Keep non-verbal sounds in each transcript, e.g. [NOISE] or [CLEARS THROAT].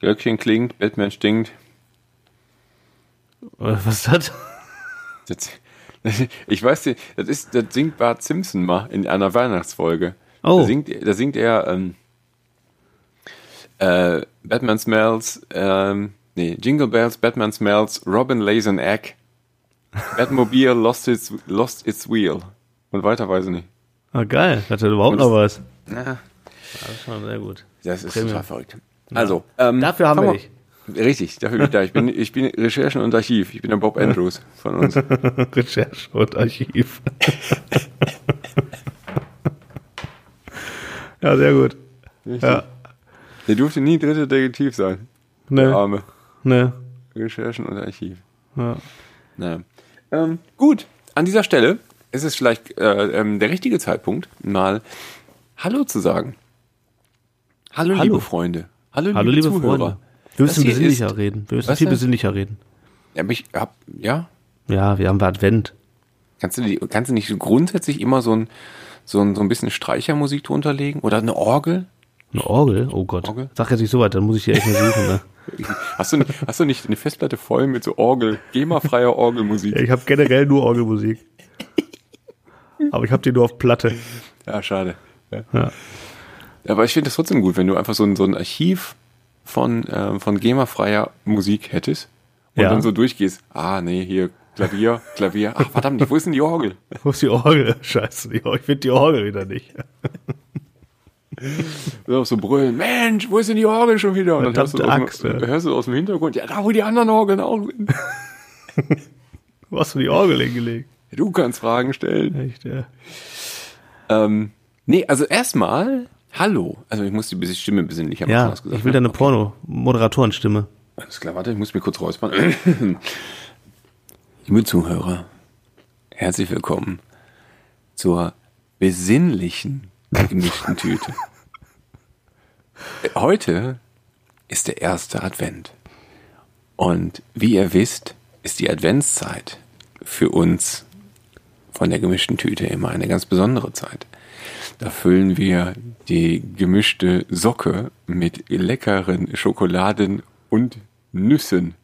Glöckchen klingt, Batman stinkt. Äh, Was ist das? Das, [LAUGHS] ich weiß nicht, das ist, das singt Bart Simpson mal in einer Weihnachtsfolge. Oh. Da singt, da singt er, ähm, äh, Batman smells, ähm, nee, Jingle Bells, Batman smells, Robin lays an egg, Batmobile lost its, lost its wheel. Und weiter weiß ich nicht. Ah, geil. Hat er überhaupt Und noch was? Ja, Das ist schon sehr gut. das ist Premium. total verrückt. Also, ähm, Dafür haben wir dich. Richtig, dafür bin ich da. Ich bin, ich bin Recherchen und Archiv. Ich bin der Bob [LAUGHS] Andrews von uns. [LAUGHS] Recherche und Archiv. [LAUGHS] ja, sehr gut. Ja. Der durfte nie dritter Detektiv sein. Ne, Der Arme. ne. Recherchen und Archiv. Ja. Naja. Ähm, gut, an dieser Stelle ist es vielleicht äh, ähm, der richtige Zeitpunkt, mal Hallo zu sagen. Hallo, Hallo. liebe Freunde. Hallo, Hallo, liebe, liebe Zuhörer. Freunde. Wir müssen besinnlicher ist- reden. Wir müssen viel denn? besinnlicher reden. Ja, aber ich hab, ja, Ja, wir haben Advent. kannst du, die, kannst du nicht grundsätzlich immer so ein, so ein, so ein bisschen Streichermusik drunter legen? Oder eine Orgel? Eine Orgel? Oh Gott. Orgel? Sag jetzt nicht so weit, dann muss ich hier echt mal suchen. Ne? [LAUGHS] Hast du, hast du nicht eine Festplatte voll mit so Orgel, GEMA-freier Orgelmusik? Ja, [LAUGHS] ich habe generell nur Orgelmusik. Aber ich habe die nur auf Platte. Ja, schade. Ja. Ja. Aber ich finde das trotzdem gut, wenn du einfach so ein, so ein Archiv von, ähm, von GEMA-freier Musik hättest und Ja. dann so durchgehst. Ah, nee, hier Klavier, Klavier. Ach, verdammt, wo ist denn die Orgel? [LAUGHS] Wo ist die Orgel? Scheiße, ich finde die Orgel wieder nicht. [LAUGHS] So, so brüllen, Mensch, wo ist denn die Orgel schon wieder? Und dann hörst du, Axt, dem, ja. hörst du aus dem Hintergrund, ja, da wo die anderen Orgeln auch sind. [LAUGHS] Wo hast du die Orgel hingelegt? Du kannst Fragen stellen. Echt, ja. Ähm, nee, also erstmal, hallo. Also ich muss die Stimme besinnlicher machen. Ja, du gesagt, ich will ne? deine Porno-Moderatorenstimme. Alles klar, warte, ich muss mir kurz räuspern. [CLEARS THROAT] Liebe Zuhörer, herzlich willkommen zur besinnlichen gemischten Tüte. Heute ist der erste Advent. Und wie ihr wisst, ist die Adventszeit für uns von der gemischten Tüte immer eine ganz besondere Zeit. Da füllen wir die gemischte Socke mit leckeren Schokoladen und Nüssen.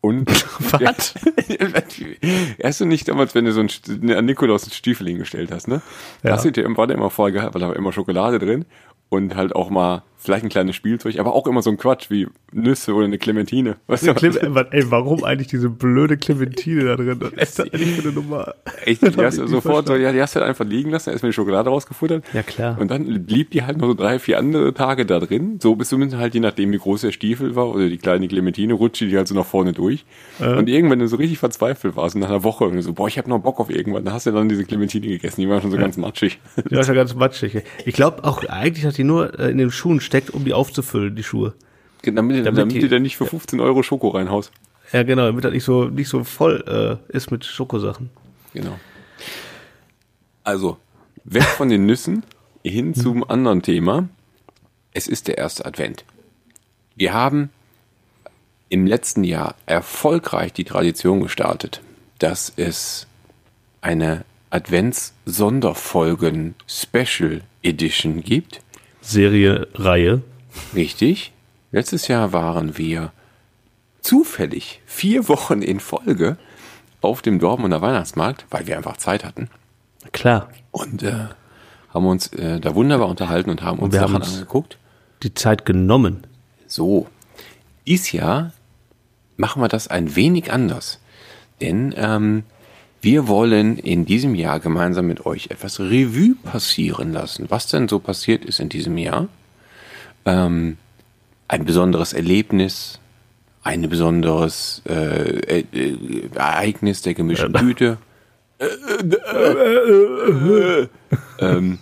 Und [LAUGHS] Was? [LAUGHS] Hast du nicht damals, wenn du so ein, St- an Nikolaus einen Stiefel hingestellt hast, ne? Ja. Hast du dir war der immer voll gehabt, weil da war immer Schokolade drin und halt auch mal vielleicht ein kleines Spielzeug, aber auch immer so ein Quatsch wie Nüsse oder eine Clementine. Weißt du, Clem ey, warum eigentlich diese blöde Clementine da drin? Was ist das [LAUGHS] eigentlich für eine Nummer? Echt, Das die hast du sofort so, ja, die hast du halt einfach liegen lassen, erstmal die Schokolade rausgefuttert. Ja, klar. Und dann blieb die halt noch so drei, vier andere Tage da drin. So bis zumindest halt, je nachdem, wie groß der Stiefel war oder die kleine Clementine, rutschte die halt so nach vorne durch. Und irgendwann, wenn du so richtig verzweifelt warst, und nach einer Woche, du so, boah, ich hab noch Bock auf irgendwann, dann hast du dann diese Clementine gegessen, die war schon so ganz matschig. Die war ja ganz matschig. Ich glaube auch eigentlich, dass die nur äh, in den Schuhen steckt, um die aufzufüllen, die Schuhe. damit Damit damit die- dann nicht für 15 Euro Schoko reinhaust. Ja, genau, damit das nicht so, nicht so voll äh, ist mit Schokosachen. Genau. Also, weg von den Nüssen hin zum anderen Thema. Es ist der erste Advent. Wir haben im letzten Jahr erfolgreich die Tradition gestartet, dass es eine Advents-Sonderfolgen Special Edition gibt. Serie, Reihe. Richtig. Letztes Jahr waren wir zufällig vier Wochen in Folge auf dem Dortmunder Weihnachtsmarkt, weil wir einfach Zeit hatten. Klar, Und äh, haben uns äh, da wunderbar unterhalten und haben uns haben Sachen uns- angeguckt. die Zeit genommen. So, dies Jahr machen wir das ein wenig anders. Denn ähm, wir wollen in diesem Jahr gemeinsam mit euch etwas Revue passieren lassen. Was denn so passiert ist in diesem Jahr? Ähm, ein besonderes Erlebnis, ein besonderes äh, äh, Ereignis der gemischten Tüte. [LAUGHS] ähm,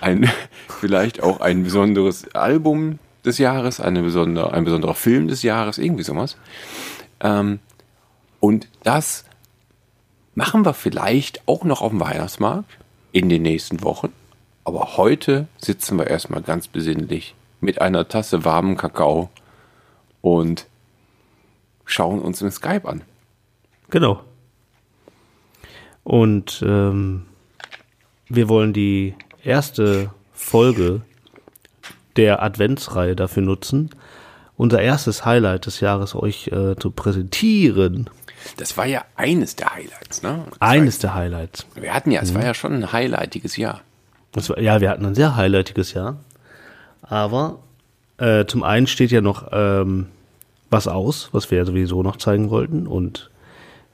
ein, vielleicht auch ein besonderes Album des Jahres, eine besondere, ein besonderer Film des Jahres, irgendwie sowas. Ähm, und das machen wir vielleicht auch noch auf dem Weihnachtsmarkt in den nächsten Wochen. Aber heute sitzen wir erstmal ganz besinnlich mit einer Tasse warmen Kakao und schauen uns im Skype an. Genau. Und ähm, wir wollen die erste Folge der Adventsreihe dafür nutzen, unser erstes Highlight des Jahres euch äh, zu präsentieren. Das war ja eines der Highlights, ne? Das Eines der Highlights. Wir hatten ja, es war ja schon ein highlightiges Jahr. War, ja, wir hatten ein sehr highlightiges Jahr. Aber äh, zum einen steht ja noch ähm, was aus, was wir ja sowieso noch zeigen wollten. Und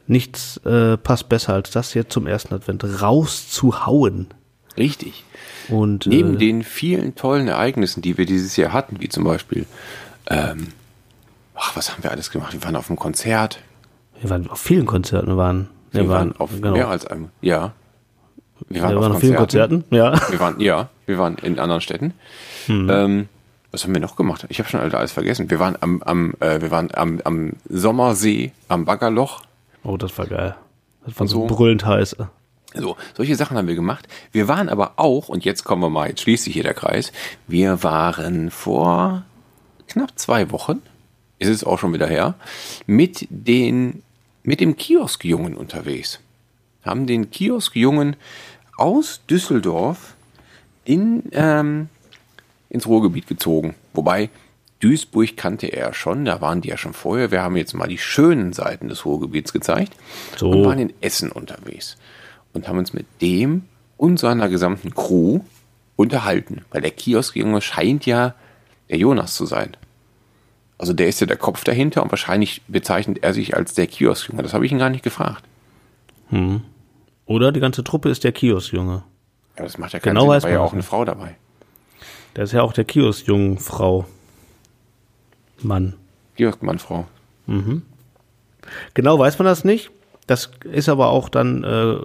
nichts äh, passt besser als das jetzt zum ersten Advent rauszuhauen. Richtig. Und Neben äh, den vielen tollen Ereignissen, die wir dieses Jahr hatten, wie zum Beispiel, ähm, ach, was haben wir alles gemacht? Wir waren auf einem Konzert. Wir waren auf vielen Konzerten. Wir waren, Wir, waren, auf genau. mehr als einem. Ja. Wir wir waren auf vielen Konzerten. Ja. Wir waren, ja, wir waren in anderen Städten. Hm. Ähm, was haben wir noch gemacht? Ich habe schon alles vergessen. Wir waren am, am, äh, wir waren am, am Sommersee, am Baggerloch. Oh, das war geil. Das war so so. brüllend heiß. So, solche Sachen haben wir gemacht. Wir waren aber auch, und jetzt kommen wir mal, jetzt schließt sich hier der Kreis, wir waren vor knapp zwei Wochen, ist es auch schon wieder her, mit den, mit dem Kioskjungen unterwegs. Haben den Kioskjungen aus Düsseldorf in, ähm, ins Ruhrgebiet gezogen. Wobei, Duisburg kannte er schon, da waren die ja schon vorher. Wir haben jetzt mal die schönen Seiten des Ruhrgebiets gezeigt So. und waren in Essen unterwegs und haben uns mit dem und seiner gesamten Crew unterhalten, weil der Kioskjunge scheint ja der Jonas zu sein. Also der ist ja der Kopf dahinter und wahrscheinlich bezeichnet er sich als der Kioskjunge. Das habe ich ihn gar nicht gefragt. Oder die ganze Truppe ist der Kioskjunge. Ja, das macht ja keinen Genau Sinn, weiß da war ja man auch eine Frau dabei. Der ist ja auch der Kioskjungen-Frau. Mann. Kioskmannfrau. Genau weiß man das nicht. Das ist aber auch dann äh,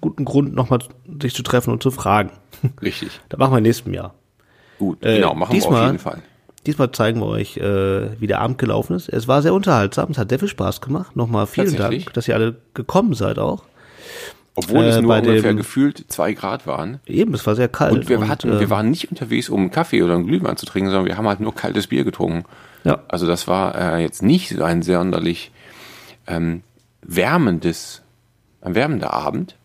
guten Grund, nochmal sich zu treffen und zu fragen. Richtig. [LAUGHS] Das machen wir im nächsten Jahr. Gut, Äh, genau, machen wir diesmal- auf jeden Fall. Diesmal zeigen wir euch, äh, wie der Abend gelaufen ist. Es war sehr unterhaltsam, es hat sehr viel Spaß gemacht. Nochmal vielen? Dank, dass ihr alle gekommen seid auch. Obwohl es äh, nur bei ungefähr dem- gefühlt zwei Grad waren. Eben, es war sehr kalt. Und wir, hatten, äh, wir waren nicht unterwegs, um einen Kaffee oder einen Glühwein zu trinken, sondern wir haben halt nur kaltes Bier getrunken. ja, Also das war äh, jetzt nicht so ein sonderlich ähm, wärmendes, ein wärmender Abend,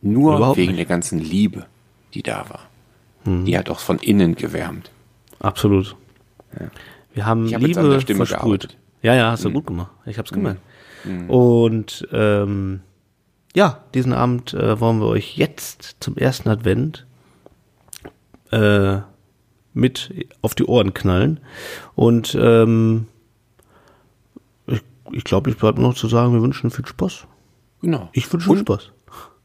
nur Überhaupt wegen nicht. der ganzen Liebe, die da war. Die hat auch von innen gewärmt. absolut. Wir haben hab Liebe versprüht. gearbeitet. Ja, ja, hast du gut gemacht. Ich hab's gemerkt. Und ähm, ja, diesen Abend äh, wollen wir euch jetzt zum ersten Advent äh, mit auf die Ohren knallen. Und ähm, ich, ich glaube, ich bleibe noch zu sagen, wir wünschen viel Spaß. Genau. Ich wünsche Und Spaß.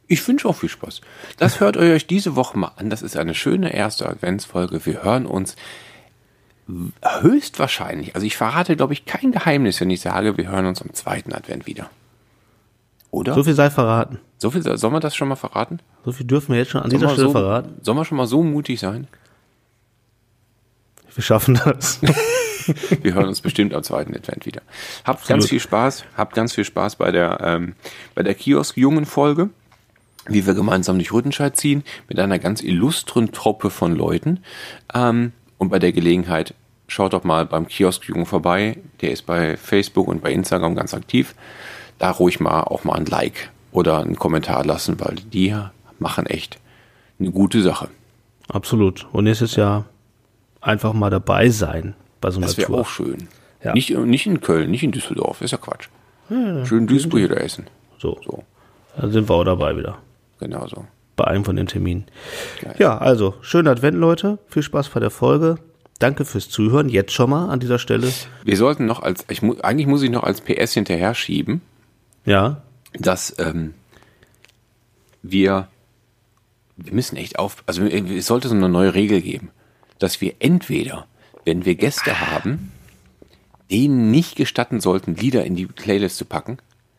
Ich wünsche auch viel Spaß. Das hört euch diese Woche mal an. Das ist eine schöne erste Adventsfolge. Wir hören uns höchstwahrscheinlich, also ich verrate, glaube ich, kein Geheimnis, wenn ich sage, wir hören uns am zweiten Advent wieder. Oder? So viel sei verraten. So viel, sollen wir das schon mal verraten? So viel dürfen wir jetzt schon an Sollen dieser Stelle so, verraten. Sollen wir schon mal so mutig sein? Wir schaffen das. [LAUGHS] Wir hören uns bestimmt am zweiten Advent wieder. Habt ganz viel Spaß, habt ganz viel Spaß bei der, ähm, bei der Kiosk-Jungen-Folge, wie wir gemeinsam durch Rüttenscheid ziehen, mit einer ganz illustren Truppe von Leuten. Ähm, und bei der Gelegenheit schaut doch mal beim Kiosk-Jungen vorbei. Der ist bei Facebook und bei Instagram ganz aktiv. Da ruhig mal auch mal ein Like oder einen Kommentar lassen, weil die machen echt eine gute Sache. Absolut. Und nächstes Jahr einfach mal dabei sein bei so einer Das wäre Tour. auch schön. Ja. Nicht, nicht in Köln, nicht in Düsseldorf, ist ja Quatsch. Schön Duisburg oder Essen. So, So, da sind wir auch dabei wieder. genau so. Bei einem von den Terminen. Geil. Ja, also, schönen Advent, Leute. Viel Spaß bei der Folge. Danke fürs Zuhören. Jetzt schon mal an dieser Stelle. Wir sollten noch als, ich mu eigentlich muss ich noch als PS hinterher schieben, Ja, dass ähm, wir, wir müssen echt auf, also es sollte so eine neue Regel geben, dass wir entweder, wenn wir Gäste haben, denen nicht gestatten sollten, Lieder in die Playlist zu packen,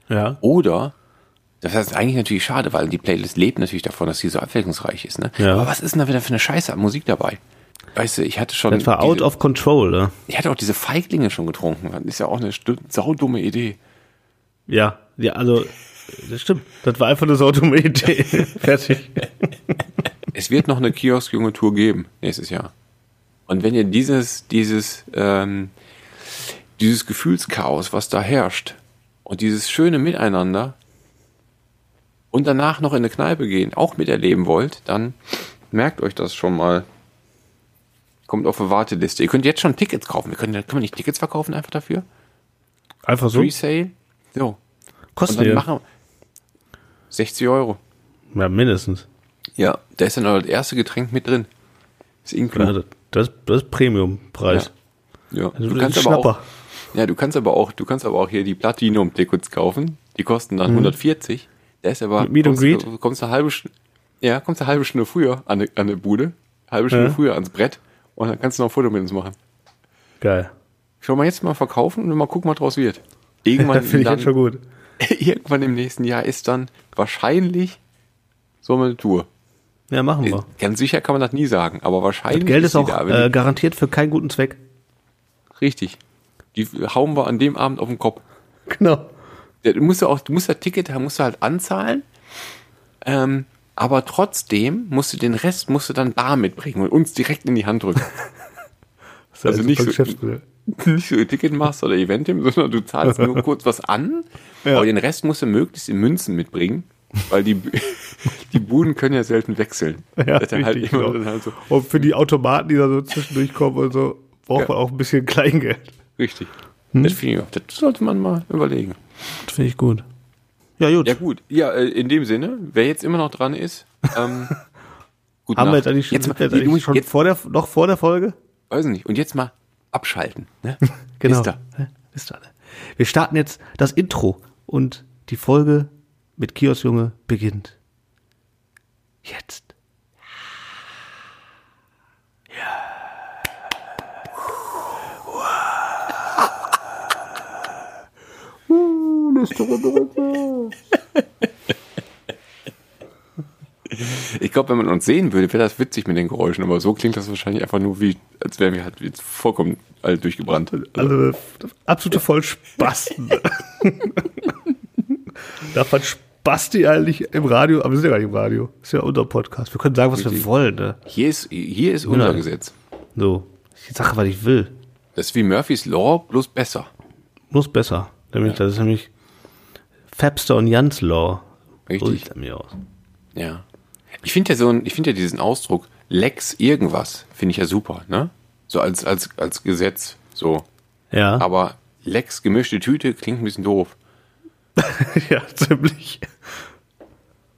ja. Oder, das ist eigentlich natürlich schade, weil die Playlist lebt natürlich davon, dass sie so abwechslungsreich ist. Ne? Ja. Aber was ist denn da wieder für eine Scheiße an Musik dabei? Weißt du, ich hatte schon. Das war out diese, of control, ne? Ich hatte auch diese Feiglinge schon getrunken. Das ist ja auch eine saudumme Idee. Ja, ja, also, das stimmt. Das war einfach eine so dumme Idee. [LAUGHS] Fertig. Es wird noch eine Kiosk-Junge-Tour geben nächstes Jahr. Und wenn ihr dieses, dieses, ähm, dieses Gefühlschaos, was da herrscht, und dieses schöne Miteinander und danach noch in eine Kneipe gehen, auch miterleben wollt, dann merkt euch das schon mal. Kommt auf eine Warteliste. Ihr könnt jetzt schon Tickets kaufen. Wir können, können wir nicht Tickets verkaufen einfach dafür? Einfach so. Pre-Sale? So. Kostet Und ja. machen 60 Euro. ja, mindestens. Ja, da ist dann auch das erste Getränk mit drin. Ist Ja, inklusive. das, das, das ist Premium-Preis. Ja. Also Du das kannst ist aber auch, Schnapper. ja, du kannst aber auch, du kannst aber auch hier die Platinum-Tickets kaufen. Die kosten dann 140. Der ist aber, Mhm. Meet and kommst, Greet? du- kommst eine halbe Stunde, ja, kommst eine halbe Stunde früher an eine, an eine Bude, halbe Stunde Ja. früher ans Brett und dann kannst du noch ein Foto mit uns machen. Geil. Schau mal jetzt mal verkaufen und mal gucken, was draus wird. Irgendwann, [LAUGHS] Finde ich dann, jetzt schon gut. [LAUGHS] irgendwann im nächsten Jahr ist dann wahrscheinlich so eine Tour. Ja, machen wir. Ganz sicher kann man das nie sagen, aber wahrscheinlich Das Geld ist auch da, äh, garantiert für keinen guten Zweck. richtig. Die hauen wir an dem Abend auf den Kopf. Genau. Ja, Du musst ja auch, du musst das Ticket, da musst du halt anzahlen. Ähm, aber trotzdem musst du den Rest musst du dann bar mitbringen und uns direkt in die Hand drücken. [LAUGHS] Das ist Also ein nicht so-. [LAUGHS] Nicht so Ticketmaster oder Eventim, sondern du zahlst nur [LAUGHS] kurz was an, Ja. aber den Rest musst du möglichst in Münzen mitbringen, weil die, die Buden können ja selten wechseln. Ja, halt richtig, immer genau. halt so, Und für die Automaten, die da so zwischendurch kommen und so, braucht Ja. man auch ein bisschen Kleingeld. richtig. Hm? Das ich das sollte man mal überlegen. Das finde ich gut. Ja, gut. Ja gut, ja, äh, in dem Sinne, wer jetzt immer noch dran ist, ähm, [LAUGHS] gute Haben wir Nacht. jetzt eigentlich, jetzt sind mal, wir jetzt eigentlich schon jetzt, vor der, noch vor der Folge? weiß nicht, und jetzt mal abschalten. Ne? [LAUGHS] Genau. Ist da. Ja, Ist da. Wir starten jetzt das Intro und die Folge mit Kioskjunge beginnt. Jetzt. [LAUGHS] Ich glaube, wenn man uns sehen würde, wäre das witzig mit den Geräuschen, aber so klingt das wahrscheinlich einfach nur wie, als wären wir halt jetzt vollkommen alle durchgebrannt. Also absolute Vollspasten. [LAUGHS] Darf man Spasti eigentlich im Radio, aber wir sind ja gar nicht im Radio. Ist ja unser Podcast. Wir können sagen, was wir wollen. Ne? Hier ist, hier ist unser Ja. Gesetz. So, ich sage, was ich will. Das ist wie Murphys Law, bloß besser. Muss besser. Nämlich, Das ist nämlich Fabster und Jans Law. So Richtig. mir aus. Ja. Ich finde ja so ich finde ja diesen Ausdruck Lex irgendwas, finde ich ja super, ne? So als, als, als Gesetz, so. Ja, Aber Lex gemischte Tüte klingt ein bisschen doof. [LAUGHS] ja, ziemlich.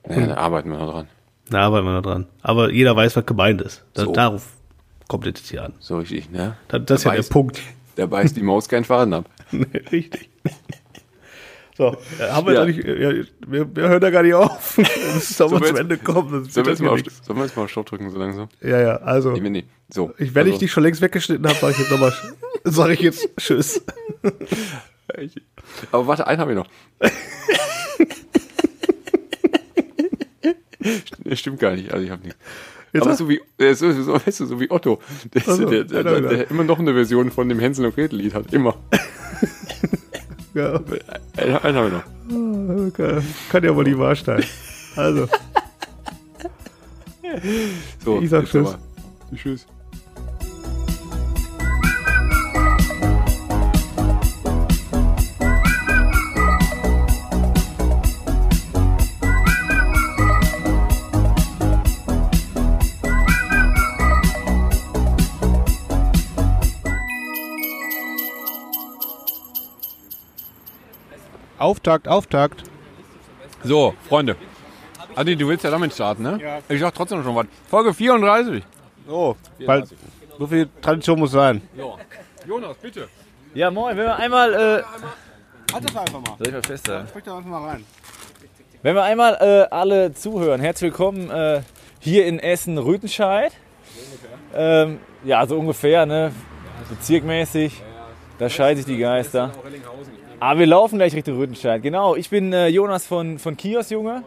Ja, da arbeiten wir noch dran. Da arbeiten wir noch dran. Aber jeder weiß, was gemeint ist. Da, So. Darauf kommt jetzt hier an. So richtig, ne? Das, das ist ja Da der beißt- Punkt. Da beißt die Maus keinen Faden ab. [LAUGHS] Richtig. So, äh, haben wir Ja. da nicht, ja, wir, wir hören da gar nicht auf. [LAUGHS] Wir müssen doch Sollen mal wir zum jetzt- Ende kommen. Sollen wir, jetzt mal auf, sollen wir jetzt mal auf Stopp drücken, so langsam? Ja, ja, also. Nee, nee. So. Ich, wenn ich also, dich schon längst weggeschnitten habe, sage ich jetzt nochmal, sage ich jetzt [LAUGHS] Tschüss. Aber warte, einen habe ich noch. [LAUGHS] Das stimmt gar nicht, also ich habe nichts. Jetzt Aber so wie, äh, so, so, weißt du, so wie Otto, der, Also, der, der, der immer noch eine Version von dem Hänsel und Gretel Lied hat, immer. Ja, Einen, einen habe ich noch. kann, kann ja wohl nicht wahr sein. Also, So, Ich sag Tschüss. Tschüss. Auftakt, Auftakt. So, Freunde. Adi, du willst ja damit starten, ne? Ja. Ich sag trotzdem schon was. Folge 34. so, weil so viel Tradition muss sein. Jonas, bitte. Ja, moin, wenn wir einmal, äh, Halt das einfach mal. soll ich mal festhalten? Sprich da einfach mal rein. Wenn wir einmal äh, alle zuhören, herzlich willkommen äh, hier in Essen-Rüthenscheid. Ähm, ja, so ungefähr, ne? Bezirkmäßig. Da scheiden sich die Geister. Aber wir laufen gleich Richtung Rüthenscheid. Genau, ich bin äh, Jonas von, von Kios Junge.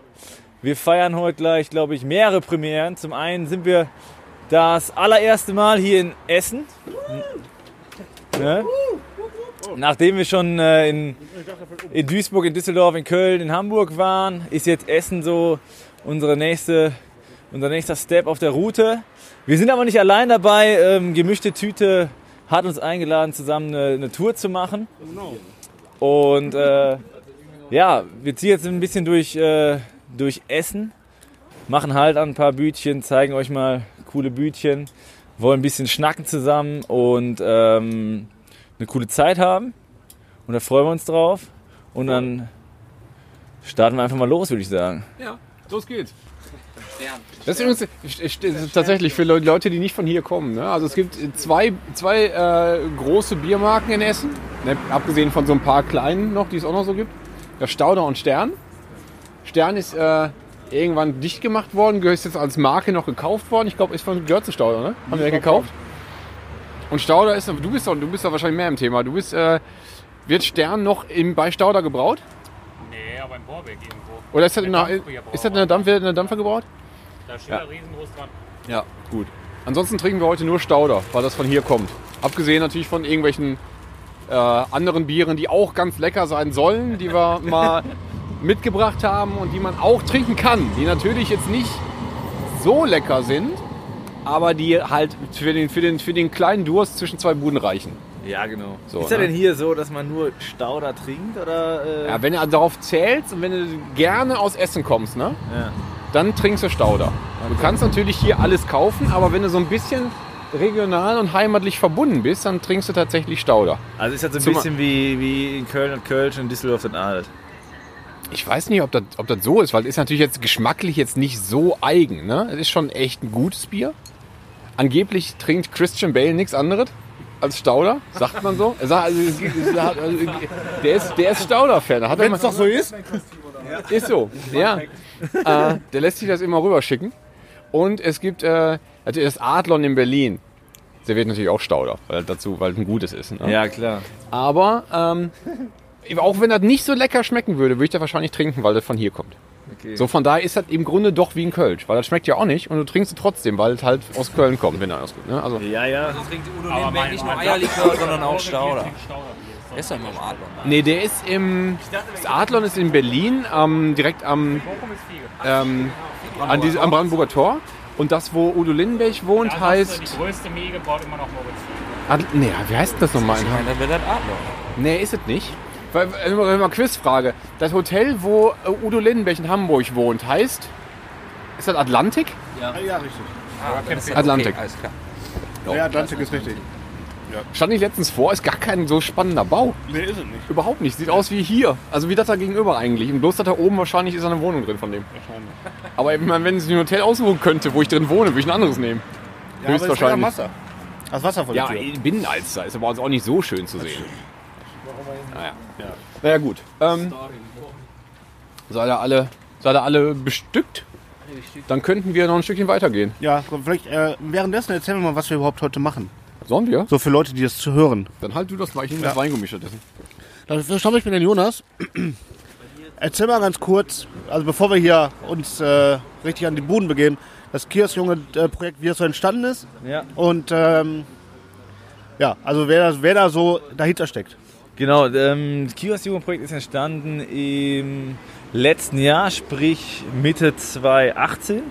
Wir feiern heute gleich, glaube ich, mehrere Premieren. Zum einen sind wir das allererste Mal hier in Essen. Ne? Nachdem wir schon äh, in, in Duisburg, in Düsseldorf, in Köln, in Hamburg waren, ist jetzt Essen so unsere nächste, unser nächster Step auf der Route. Wir sind aber nicht allein dabei. Ähm, Gemischte Tüte hat uns eingeladen, zusammen eine, eine Tour zu machen. Und äh, ja, wir ziehen jetzt ein bisschen durch, äh, durch Essen, machen halt an ein paar Bütchen, zeigen euch mal coole Bütchen. wollen ein bisschen schnacken zusammen und ähm, eine coole Zeit haben. Und da freuen wir uns drauf. Und dann starten wir einfach mal los, würde ich sagen. Ja, los geht's. Das ist übrigens tatsächlich für Leute, die nicht von hier kommen. Ne? Also es gibt zwei, zwei äh, große Biermarken in Essen, ne? abgesehen von so ein paar kleinen noch, die es auch noch so gibt. Das Stauder und Stern. Stern ist äh, irgendwann dicht gemacht worden, ist jetzt als Marke noch gekauft worden. Ich glaube, ist von gehört zu Stauder, ne? Haben wir ja gekauft. Und Stauder ist, du bist doch, du bist doch wahrscheinlich mehr im Thema. Du bist, äh, wird Stern noch im, bei Stauder gebraut? Nee, aber in Borbeck irgendwo. Oder ist das in der, ist das in der, Dampf, in der Dampfer gebraut? Da steht ja. riesengroß dran. Ja, gut. Ansonsten trinken wir heute nur Stauder, weil das von hier kommt. Abgesehen natürlich von irgendwelchen äh, anderen Bieren, die auch ganz lecker sein sollen, die wir [LAUGHS] mal mitgebracht haben und die man auch trinken kann. Die natürlich jetzt nicht so lecker sind, aber die halt für den, für den, für den kleinen Durst zwischen zwei Buden reichen. Ja, genau. So, ist ja ne? denn hier so, dass man nur Stauder trinkt? Oder, äh? Ja, wenn du darauf zählst und wenn du gerne aus Essen kommst, ne? Ja. Dann trinkst du Stauder. Du kannst natürlich hier alles kaufen, aber wenn du so ein bisschen regional und heimatlich verbunden bist, dann trinkst du tatsächlich Stauder. Also ist das so ein Zum- bisschen wie, wie in Köln und Kölsch und Düsseldorf und Adel. Ich weiß nicht, ob das, ob das so ist, weil es ist natürlich jetzt geschmacklich jetzt nicht so eigen. Ne? Es ist schon echt ein gutes Bier. Angeblich trinkt Christian Bale nichts anderes als Stauder, sagt man so. [LAUGHS] Er sagt, also, also, [LAUGHS] der ist, der ist Stauder-Fan. Er Wenn es doch so ist. Ist so, ja. Äh, der lässt sich das immer rüberschicken. Und es gibt äh, also das Adlon in Berlin. Der wird natürlich auch Stauder, weil dazu, weil es ein gutes ist. Ne? Ja, klar. Aber ähm, [LAUGHS] auch wenn das nicht so lecker schmecken würde, würde ich das wahrscheinlich trinken, weil das von hier kommt. Okay. So von daher ist das im Grunde doch wie ein Kölsch, weil das schmeckt ja auch nicht und du trinkst es trotzdem, weil es halt aus Köln kommt, wenn gut. Ne? Also Ja, ja. trinkt Udo mein- nicht nur Eierlikör, sondern auch Stauder. Stauder. Er ist doch immer im Adler. nee, der ist im das Adlon ist in Berlin, ähm, direkt am ähm, an diese, am Brandenburger Tor. Und das, wo Udo Lindenberg wohnt, Das heißt. Die größte Mege baut immer noch Moritz. Ad, nee, wie heißt das nochmal? Ich meine, dann wäre das Adler. Nee, ist es nicht. Weil, äh, mal Quizfrage. Das Hotel, wo äh, Udo Lindenberg in Hamburg wohnt, heißt. Ist das Atlantik? Ja, richtig. Ah, Atlantik. Okay, alles klar. Ja, Atlantik ist richtig. Stand ich letztens vor, ist gar kein so spannender Bau. Nee, ist es nicht. Überhaupt nicht. Sieht aus wie hier. Also wie das da gegenüber eigentlich. Und bloß das da oben wahrscheinlich ist eine Wohnung drin von dem. Aber ich meine, wenn ich ein Hotel aussuchen könnte, wo ich drin wohne, würde ich ein anderes nehmen. Ja, aber es ist Höchstwahrscheinlich. Wasser. Das Wasser vor der Ja, Tür. Binnenalster ist aber auch nicht so schön zu sehen. Naja, naja gut. Ähm, seid ihr alle, seid ihr alle bestückt? Dann könnten wir noch ein Stückchen weitergehen. Ja, vielleicht äh, währenddessen erzählen wir mal, was wir überhaupt heute machen. Sollen wir? So für Leute, die das zu hören. Dann halt du das gleich in Ja. das Weingummi stattdessen. Dafür stoppe ich mit den Jonas. Erzähl mal ganz kurz, also bevor wir hier uns äh, richtig an die Buden begeben, das Kiosk-Junge-Projekt, wie es so entstanden ist. Ja. Und ähm, ja, also wer, da- wer da so dahinter steckt. Genau, ähm, Kiosk-Jugendprojekt ist entstanden im letzten Jahr, sprich Mitte 2018.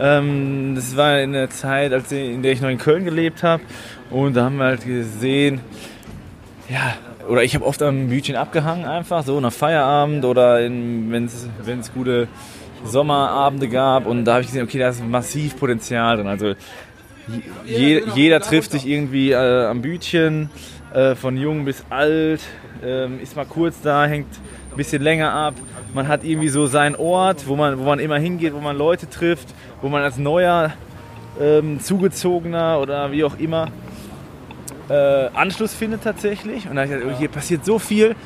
Ähm, das war in der Zeit, als, in der ich noch in Köln gelebt habe. Und da haben wir halt gesehen, ja, oder ich habe oft am Bütchen abgehangen einfach, so nach Feierabend oder wenn es gute Sommerabende gab. Und da habe ich gesehen, okay, da ist massiv Potenzial drin. Also je, jeder trifft sich irgendwie äh, am Bütchen, äh, von jung bis alt, ähm, ist mal kurz da, hängt ein bisschen länger ab. Man hat irgendwie so seinen Ort, wo man, wo man immer hingeht, wo man Leute trifft, wo man als neuer, ähm, zugezogener oder wie auch immer äh, Anschluss findet tatsächlich. Und da habe ich gedacht, oh, hier passiert so viel,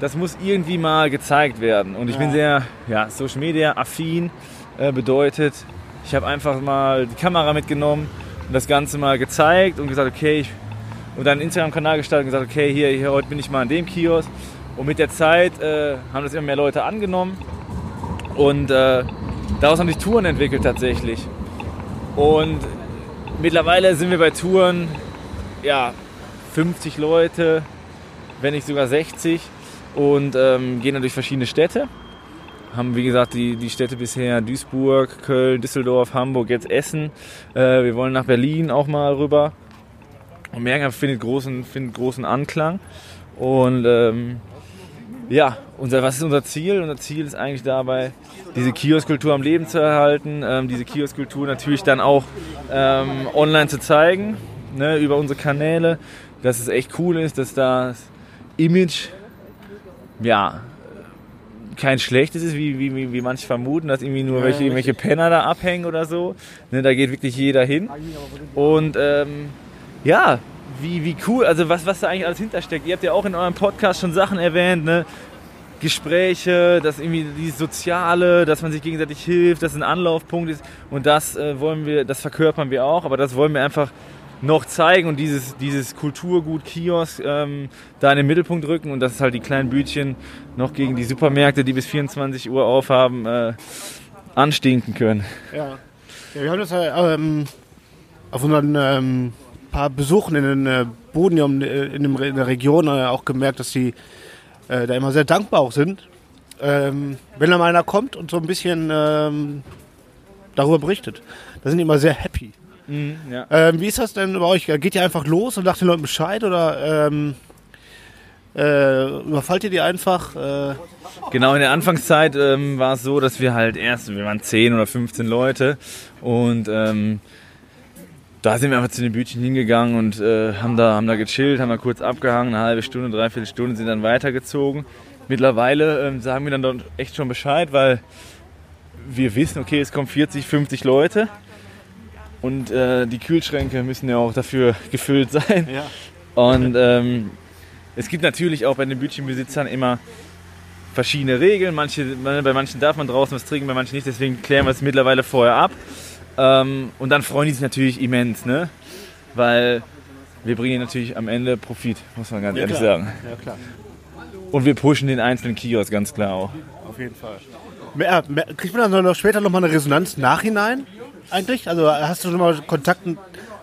das muss irgendwie mal gezeigt werden. Und ich bin sehr ja, Social Media affin, äh, bedeutet, ich habe einfach mal die Kamera mitgenommen und das Ganze mal gezeigt und gesagt, okay, ich, und dann Instagram-Kanal gestartet und gesagt, okay, hier, hier, heute bin ich mal an dem Kiosk. Und mit der Zeit äh, haben das immer mehr Leute angenommen und äh, daraus haben sich Touren entwickelt tatsächlich. Und mittlerweile sind wir bei Touren, ja, 50 Leute, wenn nicht sogar 60 und ähm, gehen dann durch verschiedene Städte. Haben, wie gesagt, die, die Städte bisher Duisburg, Köln, Düsseldorf, Hamburg, jetzt Essen. Äh, wir wollen nach Berlin auch mal rüber. Und merken, findet großen, findet großen Anklang. Und ähm, ja, unser, was ist unser Ziel? Unser Ziel ist eigentlich dabei, diese Kioskkultur am Leben zu erhalten, ähm, diese Kioskkultur natürlich dann auch ähm, online zu zeigen, ne, über unsere Kanäle, dass es echt cool ist, dass das Image, ja, kein schlechtes ist, wie, wie, wie, wie manche vermuten, dass irgendwie nur welche, irgendwelche Penner da abhängen oder so. Ne, da geht wirklich jeder hin. Und ähm, ja, wie, wie cool, also was, was da eigentlich alles hintersteckt. Ihr habt ja auch in eurem Podcast schon Sachen erwähnt, ne? Gespräche, dass irgendwie dieses Soziale, dass man sich gegenseitig hilft, dass ein Anlaufpunkt ist. Und das äh, wollen wir, das verkörpern wir auch, aber das wollen wir einfach noch zeigen und dieses, dieses Kulturgut Kiosk ähm, da in den Mittelpunkt rücken und dass halt die kleinen Bütchen noch gegen die Supermärkte, die bis 24 Uhr aufhaben, äh, anstinken können. Ja. ja wir haben das ja ähm, auf unseren ähm, paar Besuchen in den äh, Boden äh, in, der Region äh, auch gemerkt, dass die da immer sehr dankbar auch sind. Ähm, wenn da mal einer kommt und so ein bisschen ähm, darüber berichtet. Da sind die immer sehr happy. Mhm, ja. Ähm, wie ist das denn bei euch? Geht ihr einfach los und sagt den Leuten Bescheid oder ähm, äh, überfallt ihr die einfach? Äh, Genau, in der Anfangszeit ähm, war es so, dass wir halt erst, wir waren 10 oder 15 Leute und ähm, da sind wir einfach zu den Bütchen hingegangen und äh, haben, da, haben da gechillt, haben da kurz abgehangen, eine halbe Stunde, dreiviertel Stunde, sind dann weitergezogen. Mittlerweile ähm, sagen wir dann dort echt schon Bescheid, weil wir wissen, okay, es kommen 40, 50 Leute und äh, die Kühlschränke müssen ja auch dafür [LAUGHS] gefüllt sein. Ja. Und ähm, es gibt natürlich auch bei den Bütchenbesitzern immer verschiedene Regeln. Manche, bei manchen darf man draußen was trinken, bei manchen nicht. Deswegen klären wir es mittlerweile vorher ab. Ähm, und dann freuen die sich natürlich immens, ne? Weil wir bringen natürlich am Ende Profit, muss man ganz ehrlich klar. sagen. ja, klar. Und wir pushen den einzelnen Kiosk ganz klar auch. Auf jeden Fall. Mehr, mehr, kriegt man dann noch später noch mal eine Resonanz nachhinein eigentlich? Also hast du schon mal Kontakt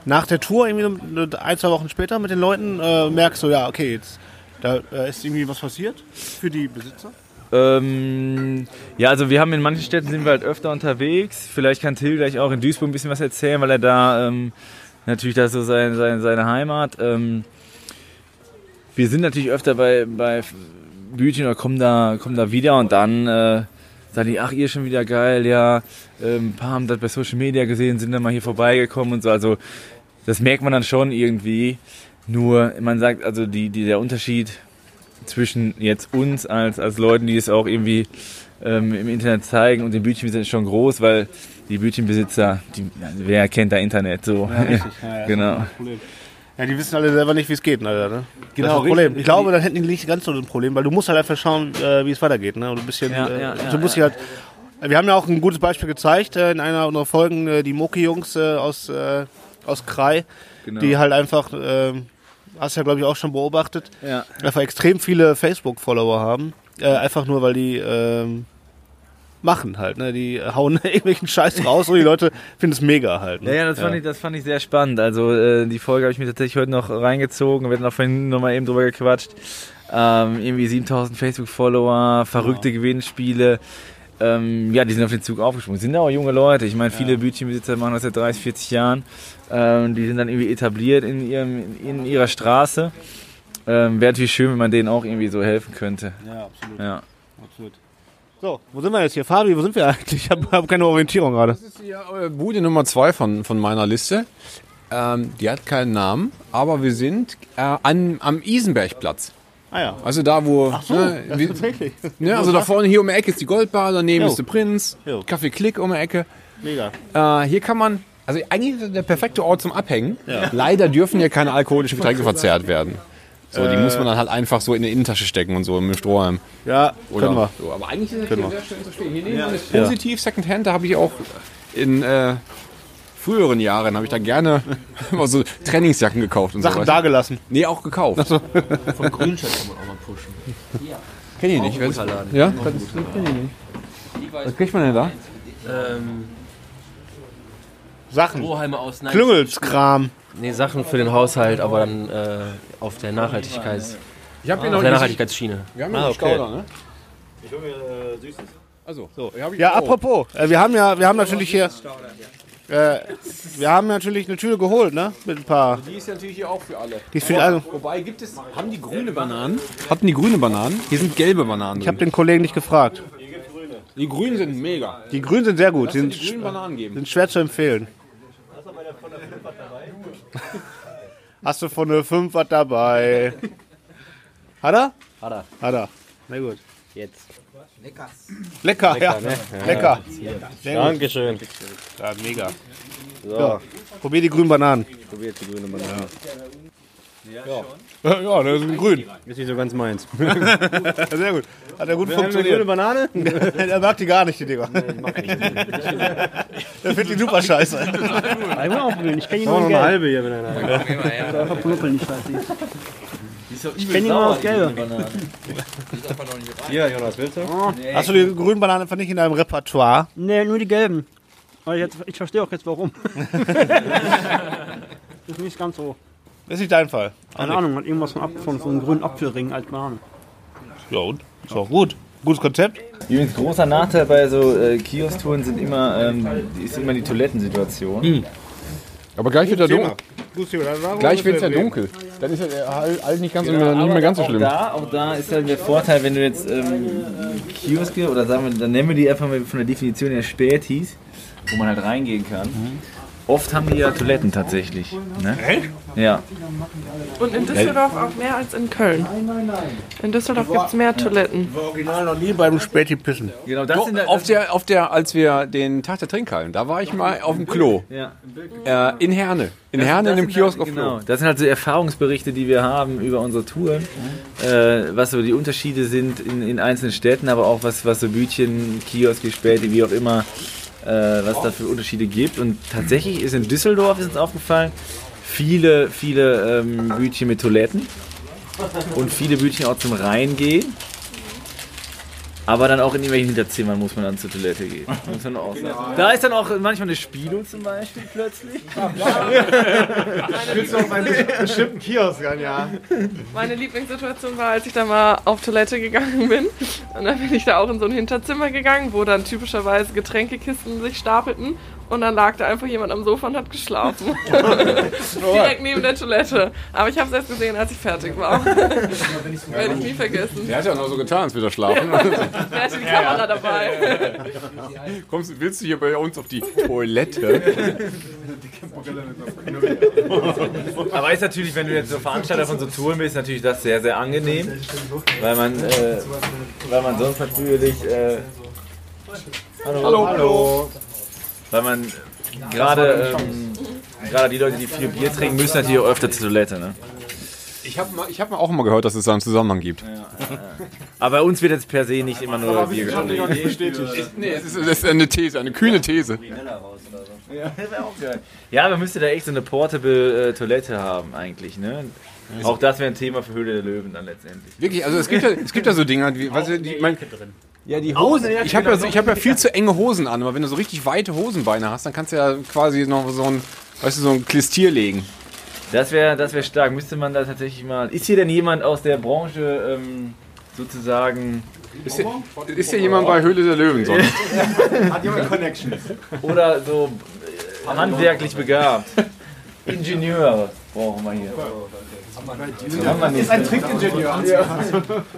nach der Tour, irgendwie ein, zwei Wochen später mit den Leuten? Äh, merkst du, ja, okay, jetzt da äh, ist irgendwie was passiert für die Besitzer? Ähm, ja, also wir haben in manchen Städten sind wir halt öfter unterwegs. Vielleicht kann Till gleich auch in Duisburg ein bisschen was erzählen, weil er da ähm, natürlich das so sein, sein, seine Heimat. Ähm, wir sind natürlich öfter bei, bei Bütchen oder kommen da, kommen da wieder und dann äh, sagen die, ach ihr schon wieder geil, ja. Ähm, ein paar haben das bei Social Media gesehen, sind dann mal hier vorbeigekommen und so. Also das merkt man dann schon irgendwie. Nur man sagt, also die, die, der Unterschied zwischen jetzt uns als, als Leuten, die es auch irgendwie ähm, im Internet zeigen und den Bütchenbesitzern ist schon groß, weil die Bütchenbesitzer, die, wer kennt da Internet so? [LAUGHS] genau. Ja, die wissen alle selber nicht, wie es geht, Alter, ne? Genau, das ist das Problem. richtig. Ich glaube, dann hätten die nicht ganz so ein Problem, weil du musst halt einfach schauen, äh, wie es weitergeht, ne? Und ein bisschen, Ja, äh, ja, ja, du musst ja, halt. Wir haben ja auch ein gutes Beispiel gezeigt äh, in einer unserer Folgen, äh, die Moki-Jungs äh, aus, äh, aus Krai, Genau. die halt einfach, äh, hast ja glaube ich auch schon beobachtet, Ja. einfach extrem viele Facebook-Follower haben. Äh, einfach nur, weil die ähm, machen halt, ne? Die hauen [LAUGHS] irgendwelchen Scheiß raus und die Leute finden es mega halt. Ne? Ja, ja, das, Fand ich, das fand ich sehr spannend. Also äh, die Folge habe ich mir tatsächlich heute noch reingezogen. Wir hatten auch vorhin noch mal eben drüber gequatscht. Ähm, irgendwie 7000 Facebook-Follower, verrückte Gewinnspiele. Ähm, ja, die sind auf den Zug aufgesprungen. Sind ja auch junge Leute. Ich meine, viele Bütchenbesitzer machen das seit 30, 40 Jahren. Ähm, die sind dann irgendwie etabliert in, ihrem, in ihrer Straße. Ähm, Wäre natürlich schön, wenn man denen auch irgendwie so helfen könnte. Ja, absolut. Ja. absolut. So, wo sind wir jetzt hier? Fabi, wo sind wir eigentlich? [LAUGHS] Ich habe hab keine Orientierung gerade. Das ist hier äh, Bude Nummer zwei von, von meiner Liste. Ähm, die hat keinen Namen, aber wir sind äh, an, am Isenbergplatz. Ah ja. Also da, wo. Ach so, ne, das wie- tatsächlich. ne, also da vorne hier um die Ecke ist die Goldbar, daneben Jo. ist der Prinz, Jo. Kaffee Klick um die Ecke. Mega. Äh, hier kann man, also eigentlich ist das der perfekte Ort zum Abhängen. Leider dürfen hier keine alkoholischen Getränke verzehrt werden. So, die muss man dann halt einfach so in die Innentasche stecken und so im Strohhalm. Ja, können wir. So, aber eigentlich ist Können hier wir. sehr schön zu stehen. Hier nebenan ist positiv Secondhand, da habe ich auch in äh, früheren Jahren habe ich da gerne [LAUGHS] immer so Trainingsjacken gekauft und Sachen so. weißt da gelassen. du? Nee, auch gekauft. Von Grünschein kann man auch mal pushen. Kenn ich nicht. Ja? Das, das kenn ich nicht. Was kriegt man denn da? Ähm, Sachen. Strohhalme aus Nein, Klüngelskram. Nee, Sachen für den Haushalt, aber dann äh, auf der Nachhaltigkeits, Ich habe hier auf noch der Nachhaltigkeitsschiene. Wir haben ja Ah, okay. Stauder, ne? Ich hole mir Süßes. Also, so. hab Ja, apropos, äh, wir haben ja, wir haben natürlich hier. Äh, wir haben natürlich eine Tüte geholt, ne? Mit ein paar. Die ist natürlich hier auch für alle. Die ist für also, Wobei gibt es. Haben die grüne Bananen? Hatten die grüne Bananen? Hier sind gelbe Bananen. ich habe den Kollegen nicht gefragt. die grünen sind mega. Die grünen sind sehr gut. Die sind, Die grünen Bananen geben. sind schwer zu empfehlen. Hast du von der 5 was dabei? Hat er? Hat er. Hat er. Na gut. Jetzt. Lecker, ja. Lecker. Sehr gut. Dankeschön. Ja, mega. So, Probier die grünen Bananen. probiert die grüne Banane. Ja, ja, das sind grün. Ist nicht so ganz meins. [LAUGHS] Sehr gut. Hat er gut funktioniert. Banane? [LAUGHS] er mag die gar nicht, die Dinger. Der [LAUGHS] findet die super scheiße. Ich will auch grün. Ich kenne ihn Oh, nur noch in eine halbe hier, wenn einer. Nicht, ich. Ich kenne ihn nur aus gelb. Hier, Jonas, willst du? Hast du die grünen Bananen einfach nicht in deinem Repertoire? Nee, nur die gelben. Aber jetzt, ich verstehe auch jetzt warum. das ist nicht ganz so. Das ist nicht dein Fall. Keine Ahnung, hat irgendwas von, Apfel, von so einem grünen Apfelring als Banane. Ja, und? Ist auch gut. Gutes Konzept. Übrigens, großer Nachteil bei so äh, Kiosktouren sind immer, ähm, ist immer die Toilettensituation. Aber gleich wird er dunkel. Gleich wird es ja dunkel. Dann ist er halt halt nicht, ganz so, nicht mehr ganz so schlimm. Auch da, auch da ist halt der Vorteil, wenn du jetzt ähm, Kioske oder sagen wir, dann nennen wir die einfach mal von der Definition her Spätis, wo man halt reingehen kann. Oft haben die ja Toiletten tatsächlich. Ne? Ja. Und in Düsseldorf auch mehr als in Köln. In Düsseldorf gibt es mehr Toiletten. war original noch nie beim Späti pissen. Genau, das sind Auf der, auf der, als wir den Tag der Trinkhallen, da war ich mal auf dem Klo. ja. Äh, in Herne. In Herne in dem sind Kiosk halt, auf Klo. Genau, das sind halt so Erfahrungsberichte, die wir haben über unsere Touren, äh, was so die Unterschiede sind in, in einzelnen Städten, aber auch was, was so Bütchen, Kioske, Späti, wie auch immer, äh, was da für Unterschiede gibt. Und tatsächlich ist in Düsseldorf, ist uns aufgefallen, viele, viele ähm, Bütchen mit Toiletten und viele Bütchen auch zum Reingehen. Aber dann auch in irgendwelchen Hinterzimmern muss man dann zur Toilette gehen. [LAUGHS] Muss man auch sagen. Da ist dann auch manchmal eine Spilo zum Beispiel plötzlich. [LAUGHS] Bestimmten Kiosk an, ja. Meine Lieblingssituation war, als ich da mal auf Toilette gegangen bin. Und dann bin ich da auch in so ein Hinterzimmer gegangen, wo dann typischerweise Getränkekisten sich stapelten. Und dann lag da einfach jemand am Sofa und hat geschlafen. [LAUGHS] [LAUGHS] Direkt neben der Toilette. Aber ich habe es erst gesehen, als ich fertig war. [LAUGHS] Werde ich nie vergessen. Der hat ja noch so getan, als wir da schlafen. Er hatte die Kamera dabei. Kommst, willst du hier bei uns auf die Toilette? Aber ist natürlich, wenn du jetzt so Veranstalter von so Touren bist, natürlich das sehr, sehr angenehm. Weil man, äh, weil man sonst natürlich. Äh, hallo, hallo. Weil man gerade ähm, gerade die Leute, die viel Bier trinken, müssen natürlich auch öfter zur Toilette. Ne? Ich habe ich hab mal auch mal gehört, dass es da einen Zusammenhang gibt. Aber bei uns wird jetzt per se nicht immer nur Bier getrunken. Nee, es ist, es ist eine These, eine kühne These. Ja, man müsste da echt so eine portable äh, Toilette haben eigentlich. Ne? Auch das wäre ein Thema für Höhle der Löwen dann letztendlich. Wirklich, also es gibt ja, es gibt ja so Dinge, wie, was, die, mein, ja, die Hosen, ich habe ja, so, ich hab ja viel zu enge Hosen an, aber wenn du so richtig weite Hosenbeine hast, dann kannst du ja quasi noch so ein, weißt du, so ein Klistier legen. Das wäre das wär stark. Müsste man da tatsächlich mal. Ist hier denn jemand aus der Branche ähm, sozusagen. Ist hier, ist hier jemand bei Höhle der Löwen sonst? [LAUGHS] Oder so äh, handwerklich begabt? [LAUGHS] Ingenieur brauchen wir hier.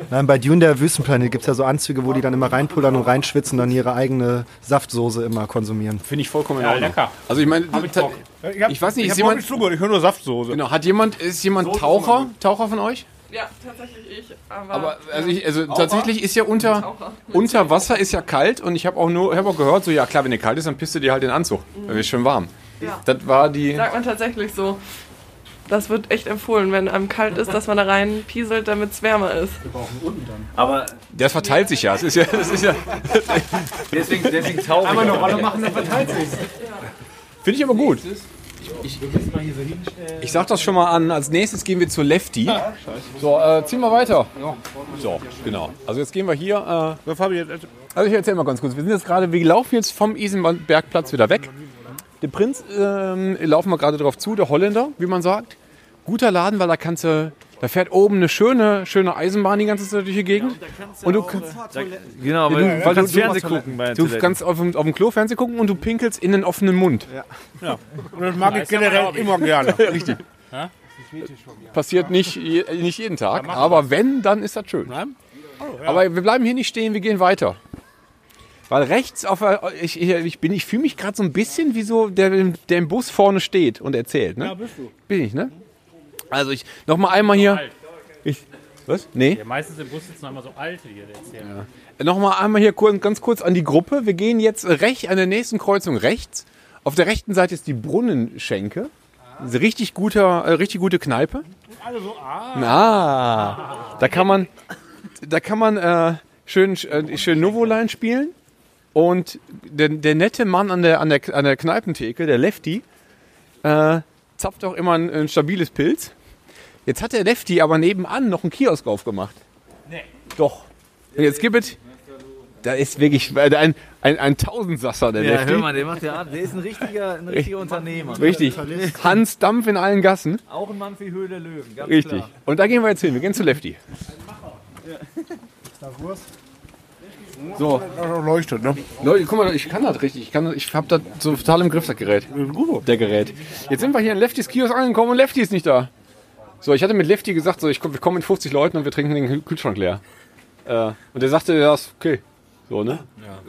Nein, bei Dune, der Wüstenplanet, gibt es ja so Anzüge, wo die dann immer reinpullern und reinschwitzen und dann ihre eigene Saftsoße immer konsumieren. Finde ich vollkommen in Ordnung. Also ich meine, ich weiß nicht, ist Ich, jemand, ich höre nur Saftsoße. genau, hat jemand, ist jemand Taucher, Taucher von euch? Ja, tatsächlich ich. Aber, Aber also, ich, also tatsächlich ist ja unter, unter Wasser ist ja kalt und ich habe auch nur, ich habe auch gehört, so ja klar, wenn der kalt ist, dann pisst du dir halt den Anzug, dann ist schön warm. Ja. Das war die. Sagt man tatsächlich so. Das wird echt empfohlen, wenn einem kalt ist, dass man da rein pieselt, damit es wärmer ist. Aber Das verteilt sich ja. Das ist ja, das ist ja deswegen, deswegen tauche ich. auch. Rolle machen, dann verteilt sich. Finde ich aber gut. Ich sag das schon mal an. Als nächstes gehen wir zur Lefty. So, äh, ziehen wir weiter. So, genau. Also jetzt gehen wir hier. Äh, Fabi, also ich erzähl mal ganz kurz. Wir sind jetzt gerade, wir laufen jetzt vom Isenbergplatz wieder weg. Den Prinz ähm, laufen wir gerade drauf zu, der Holländer, wie man sagt. Guter Laden, weil da kannst du Da fährt oben eine schöne, schöne Eisenbahn die ganze Zeit durch die Gegend. Und du, Genau, Ja, weil du- du, weil kannst du- Fernsehen gucken du kannst auf dem, auf dem Klo Fernsehen gucken und du pinkelst in den offenen Mund. Und das mag ich generell immer gerne. [LAUGHS] Richtig. Passiert nicht, nicht jeden Tag, aber wenn, dann ist das schön. Aber wir bleiben hier nicht stehen, wir gehen weiter. Weil rechts auf der, ich, ich, ich bin, ich fühle mich gerade so ein bisschen wie so der, der im Bus vorne steht und erzählt. Ne? Ja, bist du. Bin ich, ne? Also ich noch mal einmal hier. Ich, was? Nee. Ja, meistens im Bus sitzen immer so Alte hier, der erzählen. Noch mal einmal hier kurz, ganz kurz an die Gruppe. Wir gehen jetzt recht an der nächsten Kreuzung rechts. Auf der rechten Seite ist die Brunnenschenke. Eine Richtig guter, äh, richtig gute Kneipe. Also, ah. Ah, da kann man, da kann man äh, schön, äh, schön Novoline spielen. Und der, der nette Mann an der, an, der, an der Kneipentheke, der Lefty, äh, zapft auch immer ein, ein stabiles Pilz. Jetzt hat der Lefty aber nebenan noch einen Kiosk aufgemacht. Nee. Doch. Und jetzt gibt es, da ist wirklich äh, ein, ein, ein Tausendsasser, der Ja, Lefty. hör mal, der macht ja. Der ist ein richtiger, ein richtiger Unternehmer. Richtig. Hans Dampf in allen Gassen. Auch ein Mann für Höhle der Löwen, ganz Richtig. klar. Und da gehen wir jetzt hin. Wir gehen zu Lefty. So, Leuchtet, ne? Leute, guck mal, ich kann das richtig. Ich, kann ich hab das so total im Griff, das Gerät. Der Gerät. Jetzt sind wir hier in Leftys Kiosk angekommen und Lefty ist nicht da. So, ich hatte mit Lefty gesagt, so, ich komm, wir kommen mit 50 Leuten und wir trinken den Kühl- Kühlschrank leer. Äh, und der sagte, ja, ist okay. So, ne?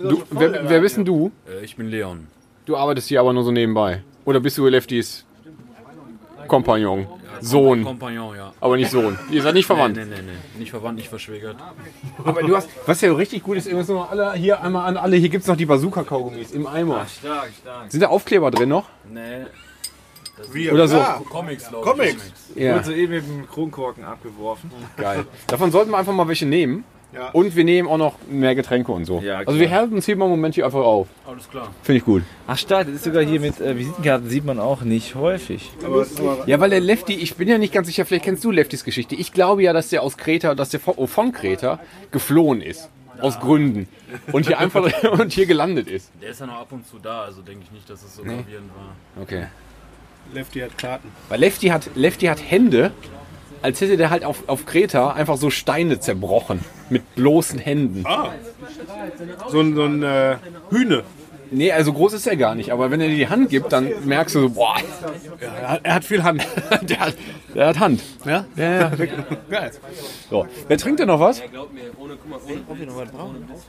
Du, wer, wer bist denn du? Äh, ich bin Leon. Du arbeitest hier aber nur so nebenbei. Oder bist du Leftys Kompagnon? Sohn. Kompagnon, ja. Aber nicht Sohn. Ihr seid nicht verwandt. Nee, nee, nee, nee. Nicht verwandt, nicht verschwägert. Aber du hast, was ja richtig gut ist, wir müssen alle hier einmal an alle, hier gibt es noch die Bazooka-Kaugummis im Eimer. Stark, stark. Sind da Aufkleber drin noch? Nee. Wir, Oder so. Ja. Comics, glaube Comics. Ja, Wurde eben mit dem Kronkorken abgeworfen. geil. Davon sollten wir einfach mal welche nehmen. Ja. Und wir nehmen auch noch mehr Getränke und so. Ja, also wir halten uns hier mal einen Moment hier einfach auf. Alles klar. Finde ich gut. Ach stark, das ist sogar hier mit äh, Visitenkarten, sieht man auch nicht häufig. Ja, weil der Lefty, ich bin ja nicht ganz sicher, vielleicht kennst du Leftys Geschichte. Ich glaube ja, dass der aus Kreta, dass der von, von Kreta geflohen ist. Aus Gründen. Und hier einfach [LAUGHS] und hier gelandet ist. Der ist ja noch ab und zu da, also denke ich nicht, dass es so gravierend war. Okay. Lefty hat Karten. Weil Lefty hat, Lefty hat Hände, als hätte der halt auf, auf Kreta einfach so Steine zerbrochen. Mit bloßen Händen. So ein, so ein äh, Hühne. Nee, also groß ist er gar nicht. Aber wenn er dir die Hand gibt, dann merkst du so, boah, Er hat, er hat viel Hand. [LAUGHS] der hat, der hat Hand. Ja? Ja, ja. wirklich. [LAUGHS] So. Wer trinkt denn noch was?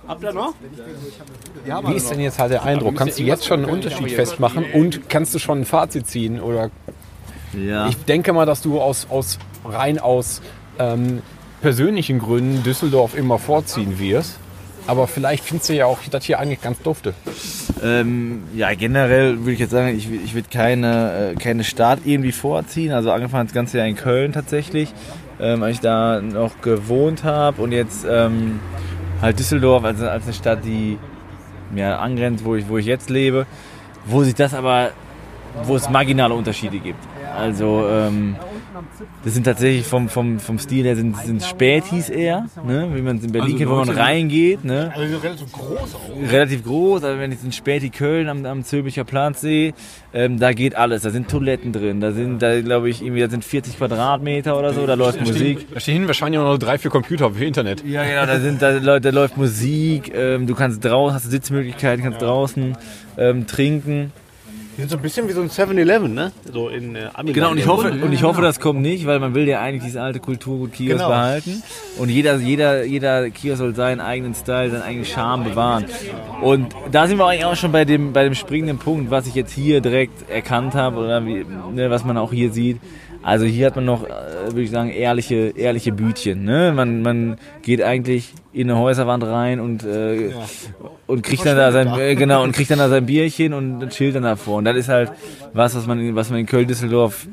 Habt ihr noch? Wie ist denn jetzt halt der Eindruck? Kannst du jetzt schon einen Unterschied festmachen und kannst du schon ein Fazit ziehen? Oder Ja. ich denke mal, dass du aus, aus rein aus ähm, persönlichen Gründen Düsseldorf immer vorziehen wirst. Aber vielleicht findest du ja auch das hier eigentlich ganz dufte. Ähm, ja, generell würde ich jetzt sagen, ich, ich würde keine, äh, keine Stadt irgendwie vorziehen. Also angefangen das Ganze ja in Köln tatsächlich, ähm, weil ich da noch gewohnt habe und jetzt ähm, halt Düsseldorf als, als eine Stadt, die mir angrenzt, wo ich, wo ich jetzt lebe, wo sich das aber, wo es marginale Unterschiede gibt. Also ähm, das sind tatsächlich vom, vom, vom Stil her sind, sind Spätis eher, ne? wie man es in Berlin kennt, wo man reingeht. Ne? Also relativ groß auch. relativ groß, also wenn ich in Späti Köln am, am Zülpicher Platz sehe, ähm, da geht alles, da sind Toiletten drin, da sind, da glaube ich, irgendwie, da sind 40 Quadratmeter oder so, da läuft Musik. Da stehen wahrscheinlich auch noch drei, vier Computer für Internet. Ja, genau, da sind, da, da läuft Musik, ähm, du kannst draußen, hast Sitzmöglichkeiten, kannst draußen ähm, trinken. Die sind so ein bisschen wie so ein 7-Eleven, ne? So in äh, Amiland. Genau, und ich hoffe, und ich hoffe, das kommt nicht, weil man will ja eigentlich diese alte Kulturgut-Kiosk Genau. behalten. Und jeder, jeder, jeder Kiosk soll seinen eigenen Style, seinen eigenen Charme bewahren. Und da sind wir eigentlich auch schon bei dem, bei dem springenden Punkt, was ich jetzt hier direkt erkannt habe oder wie, ne, was man auch hier sieht. Also hier hat man noch, äh, würde ich sagen, ehrliche, ehrliche Bütchen. Ne? Man, man geht eigentlich in eine Häuserwand rein und, äh, und kriegt dann da sein, äh, genau, und kriegt dann da sein Bierchen und chillt dann davor. Und das ist halt was, was man, in- was man in Köln-Düsseldorf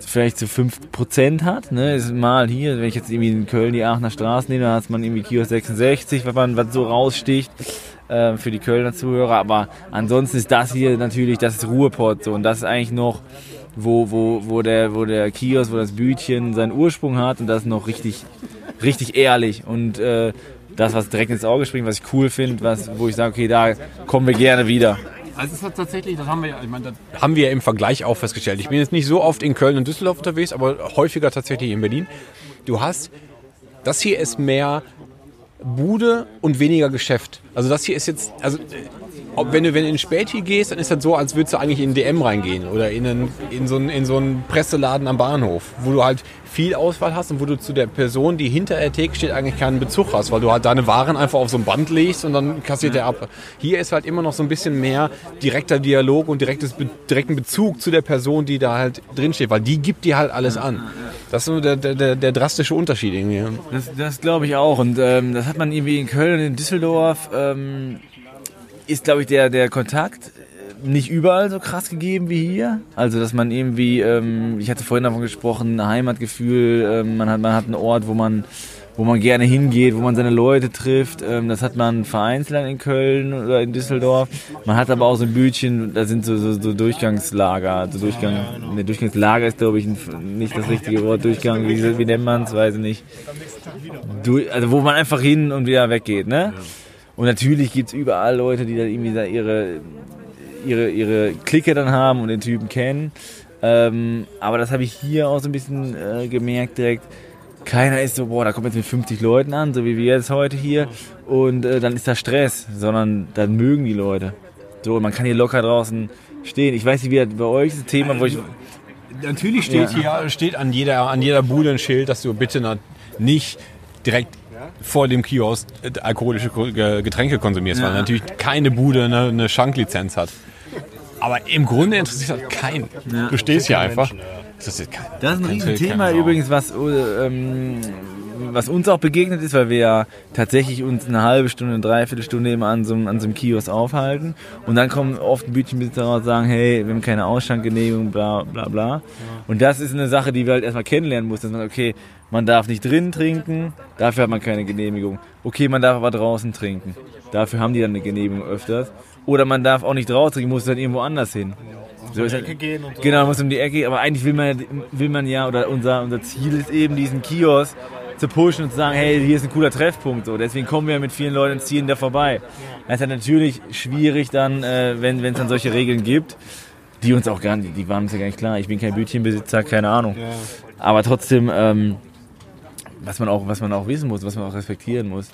vielleicht zu 5% hat. Ne? Ist mal hier, wenn ich jetzt irgendwie in Köln die Aachener Straße nehme, dann hat man irgendwie Kiosk 66, was man was so raussticht äh, für die Kölner Zuhörer. Aber ansonsten ist das hier natürlich, das ist Ruhrpott so und das ist eigentlich noch wo, wo, wo, der, wo der Kiosk, wo das Bütchen seinen Ursprung hat und das ist noch richtig, richtig ehrlich und äh, das, was direkt ins Auge springt, was ich cool finde, was, wo ich sage, okay, da kommen wir gerne wieder. Also es ist tatsächlich, das haben wir, ja- ich meine, das haben wir ja im Vergleich auch festgestellt. Ich bin jetzt nicht so oft in Köln und Düsseldorf unterwegs, aber häufiger tatsächlich in Berlin. Du hast, das hier ist mehr Bude und weniger Geschäft. Also das hier ist jetzt, also ob, wenn du wenn du in Späti gehst, dann ist das so, als würdest du eigentlich in DM reingehen oder in, einen, in, so einen, in so einen Presseladen am Bahnhof, wo du halt viel Auswahl hast und wo du zu der Person, die hinter der Theke steht, eigentlich keinen Bezug hast, weil du halt deine Waren einfach auf so ein Band legst und dann kassiert der ab. Hier ist halt immer noch so ein bisschen mehr direkter Dialog und direktes, direkten Bezug zu der Person, die da halt drinsteht, weil die gibt dir halt alles an. Das ist so der, der, der, der drastische Unterschied irgendwie. Das, das glaube ich auch. Und ähm, das hat man irgendwie in Köln und in Düsseldorf. Ähm, ist, glaube ich, der, der Kontakt äh, nicht überall so krass gegeben wie hier. Also, dass man irgendwie, ähm, ich hatte vorhin davon gesprochen, Heimatgefühl, ähm, man, hat, man hat einen Ort, wo man, wo man gerne hingeht, wo man seine Leute trifft. Ähm, das hat man vereinzelt in Köln oder in Düsseldorf. Man hat aber auch so ein Bütchen, da sind so, so, so Durchgangslager. So Durchgang, ne, Durchgangslager ist, glaube ich, nicht das richtige Wort. Durchgang, wie, wie nennt man es, weiß ich nicht. Du, also, wo man einfach hin und wieder weggeht, ne? Und natürlich gibt's überall Leute, die dann irgendwie da ihre, ihre, ihre Clique dann haben und den Typen kennen. Ähm, aber das habe ich hier auch so ein bisschen äh, gemerkt direkt. Keiner ist so, boah, da kommt jetzt mit 50 Leuten an, so wie wir jetzt heute hier. Und äh, dann ist da Stress, sondern dann mögen die Leute. So, und man kann hier locker draußen stehen. Ich weiß nicht, wie das bei euch das Thema, wo ich... Natürlich steht Ja. hier steht an jeder, an jeder Bude ein Schild, dass du bitte nicht direkt vor dem Kiosk äh, alkoholische Ko- Ge- Getränke konsumierst, weil Ja. natürlich keine Bude eine, eine Schanklizenz hat. Aber im Grunde interessiert das keinen. Ja. Du stehst hier einfach. Das ist, kein, Das ist ein Riesenthema übrigens, was, äh, ähm, was uns auch begegnet ist, weil wir ja tatsächlich uns eine halbe Stunde, eine Dreiviertelstunde immer an so, einem- an so einem Kiosk aufhalten. Und dann kommen oft Bütchenbesitzer raus und sagen, hey, wir haben keine Ausschankgenehmigung, bla bla bla. Und das ist eine Sache, die wir halt erstmal kennenlernen mussten. Dass man, okay, man darf nicht drinnen trinken, dafür hat man keine Genehmigung. Okay, man darf aber draußen trinken. Dafür haben die dann eine Genehmigung öfters. Oder man darf auch nicht draußen trinken, muss dann irgendwo anders hin. So ist halt, gehen und so. Genau, man muss um die Ecke, aber eigentlich will man, will man ja, oder unser, unser Ziel ist eben, diesen Kiosk zu pushen und zu sagen, hey, hier ist ein cooler Treffpunkt. So. Deswegen kommen wir mit vielen Leuten und ziehen da vorbei. Das ist ja natürlich schwierig dann, äh, wenn es dann solche Regeln gibt, die uns auch gar nicht, die waren uns ja gar nicht klar. Ich bin kein Bütchenbesitzer, keine Ahnung. Aber trotzdem, ähm, was man auch, was man auch wissen muss, was man auch respektieren muss.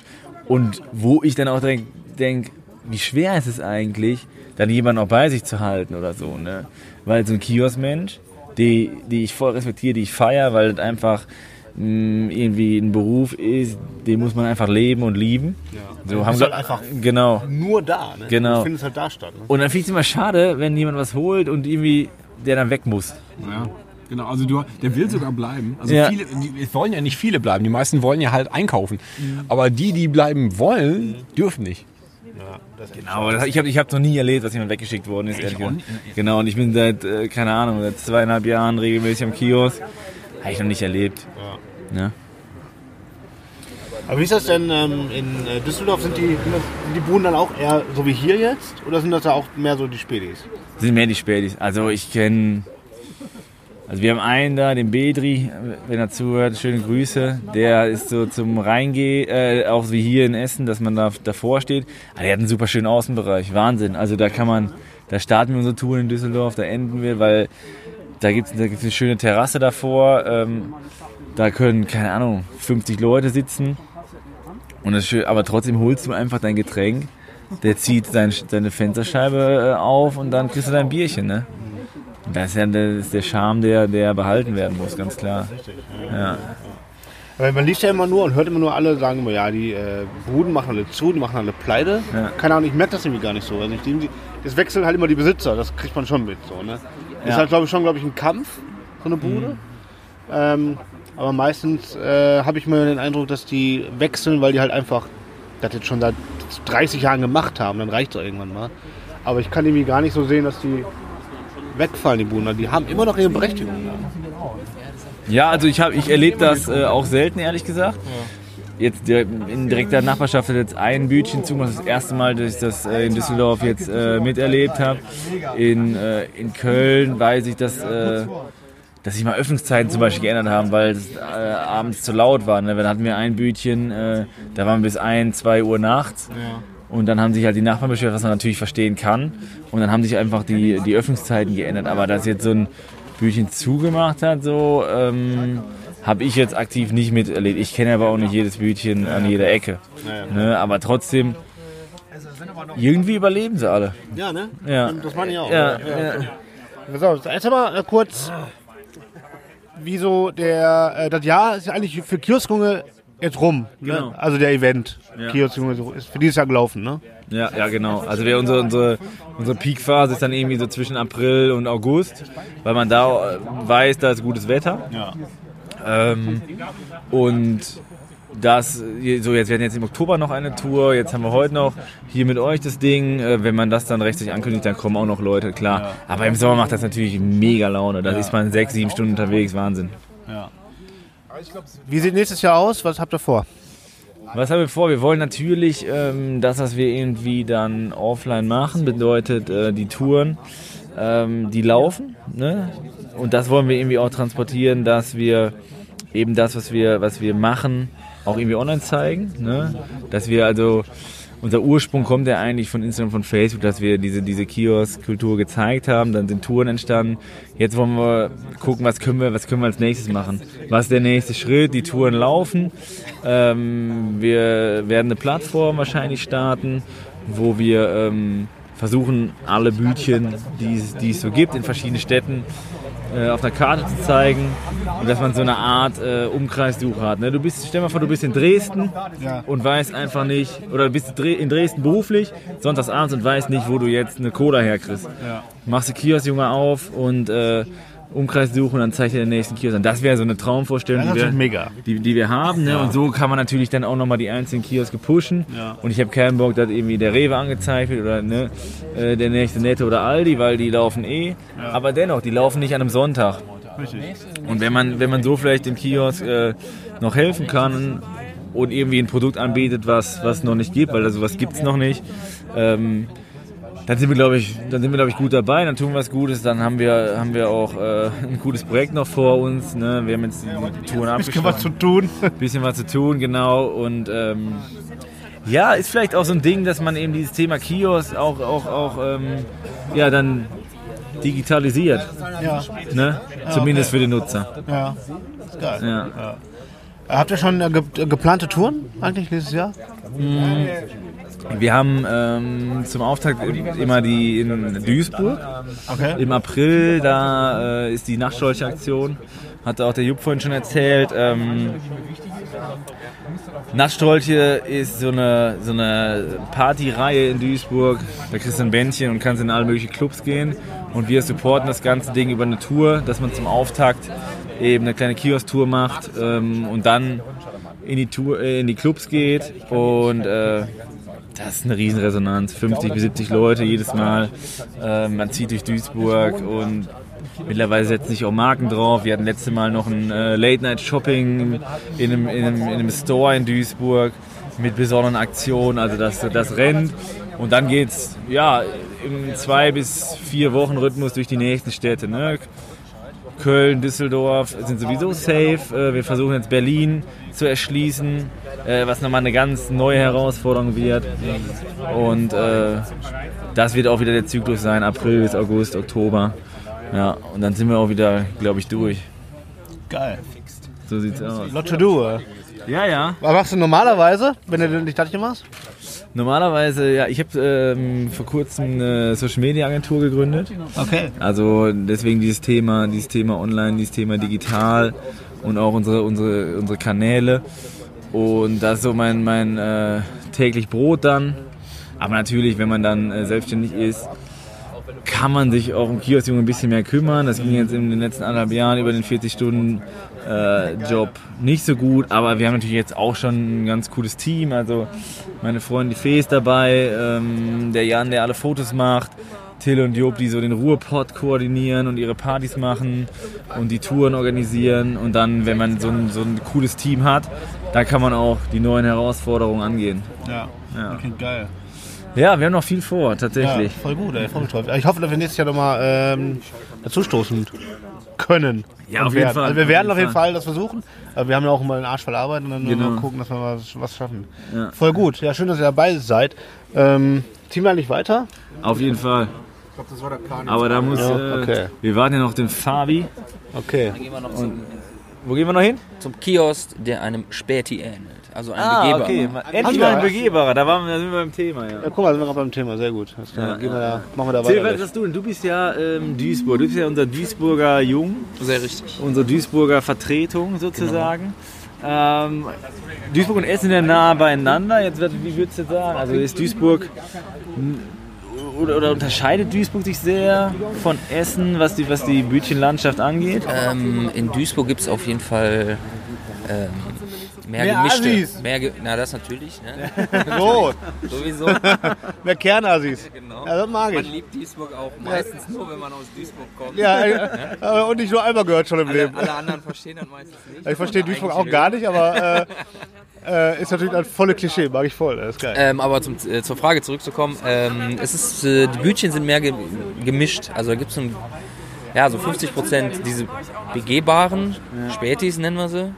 Und wo ich dann auch denke, denk, wie schwer ist es eigentlich, dann jemanden auch bei sich zu halten oder so, ne? Weil so ein Kioskmensch, die, die ich voll respektiere, die ich feiere, weil das einfach irgendwie ein Beruf ist, den muss man einfach leben und lieben. So Du haben wir halt einfach genau. nur da. Ne? Genau. Du findest halt da statt. Ne? Und dann finde ich es immer schade, wenn jemand was holt und irgendwie der dann weg muss. Ja, genau. Also du, der will sogar bleiben. Also Ja. viele, die, es wollen ja nicht viele bleiben. Die meisten wollen ja halt einkaufen. Aber die, die bleiben wollen, dürfen nicht. Genau, aber das, ich habe ich hab noch nie erlebt, dass jemand weggeschickt worden ist. Genau, und ich bin seit, äh, keine Ahnung, seit zweieinhalb Jahren regelmäßig am Kiosk. Habe ich noch nicht erlebt. Ja. Aber wie ist das denn ähm, in äh, Düsseldorf? Sind die, sind die Buden dann auch eher so wie hier jetzt? Oder sind das da auch mehr so die Spätis? Sind mehr die Spätis. Also ich kenne, also wir haben einen da, den Bedri, wenn er zuhört, schöne Grüße. Der ist so zum Reingehen, äh, auch wie hier in Essen, dass man da davor steht. Aber der hat einen super schönen Außenbereich, Wahnsinn. Also da kann man, da starten wir unsere Tour in Düsseldorf, da enden wir, weil da gibt es eine schöne Terrasse davor. Ähm, da können, keine Ahnung, 50 Leute sitzen. Und das schön, aber trotzdem holst du einfach dein Getränk. Der zieht sein, seine Fensterscheibe äh, auf und dann kriegst du dein Bierchen, ne? Das ist ja der, ist der Charme, der, der behalten werden muss, ganz klar. Ja. Weil man liest ja immer nur und hört immer nur alle sagen immer, ja, die äh, Buden machen alle zu, die machen alle pleite. Ja. Keine Ahnung, ich merke das irgendwie gar nicht so. Also ich, die, das wechseln halt immer die Besitzer, das kriegt man schon mit. So, ne? Ist Ja. halt, glaube ich, schon glaub ich, ein Kampf, so eine Bude. Ähm, aber meistens äh, habe ich mir den Eindruck, dass die wechseln, weil die halt einfach das jetzt schon seit 30 Jahren gemacht haben. Dann reicht es irgendwann mal. Aber ich kann irgendwie gar nicht so sehen, dass die wegfallen, die Buden. Die haben immer noch ihre Berechtigung. Ja, also ich, hab- ich erlebe das äh, auch selten, ehrlich gesagt. Jetzt in direkter Nachbarschaft hat jetzt ein Bütchen zu, das ist das erste Mal, dass ich das äh, in Düsseldorf jetzt äh, miterlebt habe. In, äh, in Köln weiß ich, dass, äh, dass sich mal Öffnungszeiten zum Beispiel geändert haben, weil es äh, abends zu laut war. Ne? Dann hatten wir ein Bütchen, äh, da waren wir bis 1, 2 Uhr nachts. Und dann haben sich halt die Nachbarn beschwert, was man natürlich verstehen kann. Und dann haben sich einfach die, die Öffnungszeiten geändert. Aber dass jetzt so ein Büchchen zugemacht hat, so ähm, habe ich jetzt aktiv nicht miterlebt. Ich kenne aber auch nicht jedes Bütchen an jeder Ecke. Ne? Aber trotzdem, irgendwie überleben sie alle. Ja, ne? Ja. Das meine ich auch. Ja, ja. auf, erzähl mal äh, kurz, wieso der, äh, das Jahr ist ja eigentlich für Kioskjunge jetzt rum. Genau. Ne? Also der Event. Ja. Kioskjunge so- ist für dieses Jahr gelaufen, ne? Ja, ja, genau. Also wir, unsere, unsere, unsere Peakphase ist dann irgendwie so zwischen April und August, weil man da äh, weiß, da ist gutes Wetter. Ja. Ähm, und das, so jetzt werden jetzt im Oktober noch eine Tour, jetzt haben wir heute noch hier mit euch das Ding. Äh, wenn man das dann rechtzeitig ankündigt, dann kommen auch noch Leute, klar. Aber im Sommer macht das natürlich mega Laune. Da Ja. ist man sechs, sieben Stunden unterwegs, Wahnsinn. Ja. Wie sieht nächstes Jahr aus? Was habt ihr vor? Was haben wir vor? Wir wollen natürlich ähm, das, was wir irgendwie dann offline machen, bedeutet äh, die Touren, ähm, die laufen. Ne? Und das wollen wir irgendwie auch transportieren, dass wir eben das, was wir, was wir machen, auch irgendwie online zeigen. Ne? Dass wir also, unser Ursprung kommt ja eigentlich von Instagram, von Facebook, dass wir diese, diese Kiosk-Kultur gezeigt haben, dann sind Touren entstanden. Jetzt wollen wir gucken, was können wir, was können wir als nächstes machen. Was ist der nächste Schritt? Die Touren laufen. Ähm, wir werden eine Plattform wahrscheinlich starten, wo wir ähm, versuchen, alle Bütchen, die es, die es so gibt in verschiedenen Städten, äh, auf einer Karte zu zeigen und dass man so eine Art äh, Umkreissuche hat. Ne? Du bist, stell mal vor, du bist in Dresden Ja. und weißt einfach nicht, oder du bist in Dresden beruflich, sonntagsabends und weißt nicht, wo du jetzt eine Cola herkriegst. Ja. Machst du Kiosk Junge auf und äh, Umkreis suchen und dann zeigt dir den nächsten Kiosk an. Das wäre so eine Traumvorstellung, Ja, die, wir, mega. Die, die wir haben. Ne? Ja. Und so kann man natürlich dann auch nochmal die einzelnen Kioske pushen. Ja. Und ich habe keinen Bock, dass irgendwie der Rewe angezeigt wird oder ne, äh, der nächste Netto oder Aldi, weil die laufen eh. Aber dennoch, die laufen nicht an einem Sonntag. Richtig. Und wenn man, wenn man so vielleicht dem Kiosk äh, noch helfen kann und irgendwie ein Produkt anbietet, was was noch nicht gibt, weil also was gibt es noch nicht, ähm, dann sind wir glaube ich, dann sind wir glaube ich gut dabei, dann tun wir was Gutes, dann haben wir haben wir auch äh, ein gutes Projekt noch vor uns. Ne? Wir haben jetzt die, Touren Bisschen abgeschlossen. was zu tun. [LAUGHS] Bisschen was zu tun, genau. Und ähm, ja, ist vielleicht auch so ein Ding, dass man eben dieses Thema Kiosk auch auch auch ähm, ja dann digitalisiert. Ja. Ne? Ja, Zumindest okay. für den Nutzer. Ja. Ist geil. Ja. Habt ihr schon äh, ge geplante Touren eigentlich nächstes Jahr? Wir haben ähm, zum Auftakt immer die in Duisburg. Okay. Im April, da äh, ist die Nachtstrolche-Aktion. Hatte auch der Jupp vorhin schon erzählt. Ähm, Nachtstrolche ist so eine, so eine Partyreihe in Duisburg. Da kriegst du ein Bändchen und kannst in alle möglichen Clubs gehen. Und wir supporten das ganze Ding über eine Tour, dass man zum Auftakt eben eine kleine Kiosk-Tour macht ähm, und dann in die, Tour, äh, in die Clubs geht. Und äh, das ist eine Riesenresonanz. 50 bis 70 Leute jedes Mal. Ähm, man zieht durch Duisburg und mittlerweile setzen sich auch Marken drauf. Wir hatten letzte Mal noch ein äh, Late-Night-Shopping in einem, in, einem, in einem Store in Duisburg mit besonderen Aktionen. Also das, das rennt. Und dann geht's ja im zwei bis vier Wochen Rhythmus durch die nächsten Städte. Ne? Köln, Düsseldorf sind sowieso safe. Äh, Wir versuchen jetzt Berlin zu erschließen, äh, was nochmal eine ganz neue Herausforderung wird. Und äh, das wird auch wieder der Zyklus sein, April bis August, Oktober. Ja, und dann sind wir auch wieder, glaube ich, durch. Geil. So sieht's aus. Lot to do. Ja, ja. Was machst du normalerweise, wenn du nicht hier machst? Normalerweise, ja, ich habe ähm, vor kurzem eine Social Media Agentur gegründet. Okay. Also deswegen dieses Thema, dieses Thema online, dieses Thema digital und auch unsere, unsere, unsere Kanäle. Und das ist so mein, mein äh, täglich Brot dann. Aber natürlich, wenn man dann äh, selbstständig ist, kann man sich auch um Kiosk ein bisschen mehr kümmern. Das ging jetzt in den letzten anderthalb Jahren über den 40-Stunden-Job nicht so gut. Aber wir haben natürlich jetzt auch schon ein ganz cooles Team. Also meine Freundin die Fee ist dabei, ähm, der Jan, der alle Fotos macht. Till und Job, die so den Ruhrpott koordinieren und ihre Partys machen und die Touren organisieren. Und dann, wenn man so ein, so ein cooles Team hat, dann kann man auch die neuen Herausforderungen angehen. Ja. Ja. Okay, geil. Ja, wir haben noch viel vor, tatsächlich. Ja, voll gut, ey, voll toll. Ich hoffe, dass wir nächstes Jahr nochmal ähm, dazustoßen können. Ja, und auf jeden werden. Fall, Also wir werden jeden auf jeden Fall. Fall das versuchen. Aber wir haben ja auch immer den Arsch voll Arbeit und dann Genau. mal gucken, dass wir was, was schaffen. Ja. Voll gut. Ja, schön, dass ihr dabei seid. Ähm, ziehen wir eigentlich weiter? Auf jeden Fall. Ich glaube, das war der Plan. Aber da muss. Ja, äh, okay. Wir warten ja noch den Fabi. Okay. Dann gehen wir noch zum, Wo gehen wir noch hin? zum Kiosk, der einem Späti ähnelt. Also ein Ah, begehbarer. okay. Endlich Haben mal ein begehbarer. Da, waren wir, da sind wir beim Thema, ja. Ja, guck mal, sind wir gerade beim Thema. Sehr gut. Das Ja, gehen wir ja. da, machen wir da weiter. was hast du denn? Du bist ja ähm, Duisburg. Du bist ja unser Duisburger Jung, Sehr richtig. unsere Duisburger Vertretung sozusagen. Ähm, Duisburg und Essen sind ja nah beieinander. Jetzt, wird- wie würdest du sagen? Also ist Duisburg oder, oder unterscheidet Duisburg sich sehr von Essen, was die, was die Bütchenlandschaft angeht? Ähm, in Duisburg gibt es auf jeden Fall ähm, mehr, Mehr gemischte. Assis. Mehr ge na, das natürlich. Ne? [LAUGHS] [LAUGHS] So, Sowieso. [LAUGHS] mehr Kernassis. Genau. Ja, das mag Man ich. liebt Duisburg auch meistens nur, wenn man aus Duisburg kommt. Ja, äh, und nicht nur einmal gehört schon im Alle, Leben. alle anderen verstehen das meistens nicht. Ich verstehe Duisburg auch gar nicht, aber äh, äh, ist natürlich ein volle Klischee, mag ich voll. Das ist geil. Ähm, aber zum, äh, zur Frage zurückzukommen, ähm, es ist, äh, die Bütchen sind mehr ge gemischt. Also da gibt es ja, so 50 Prozent diese begehbaren Spätis, nennen wir sie.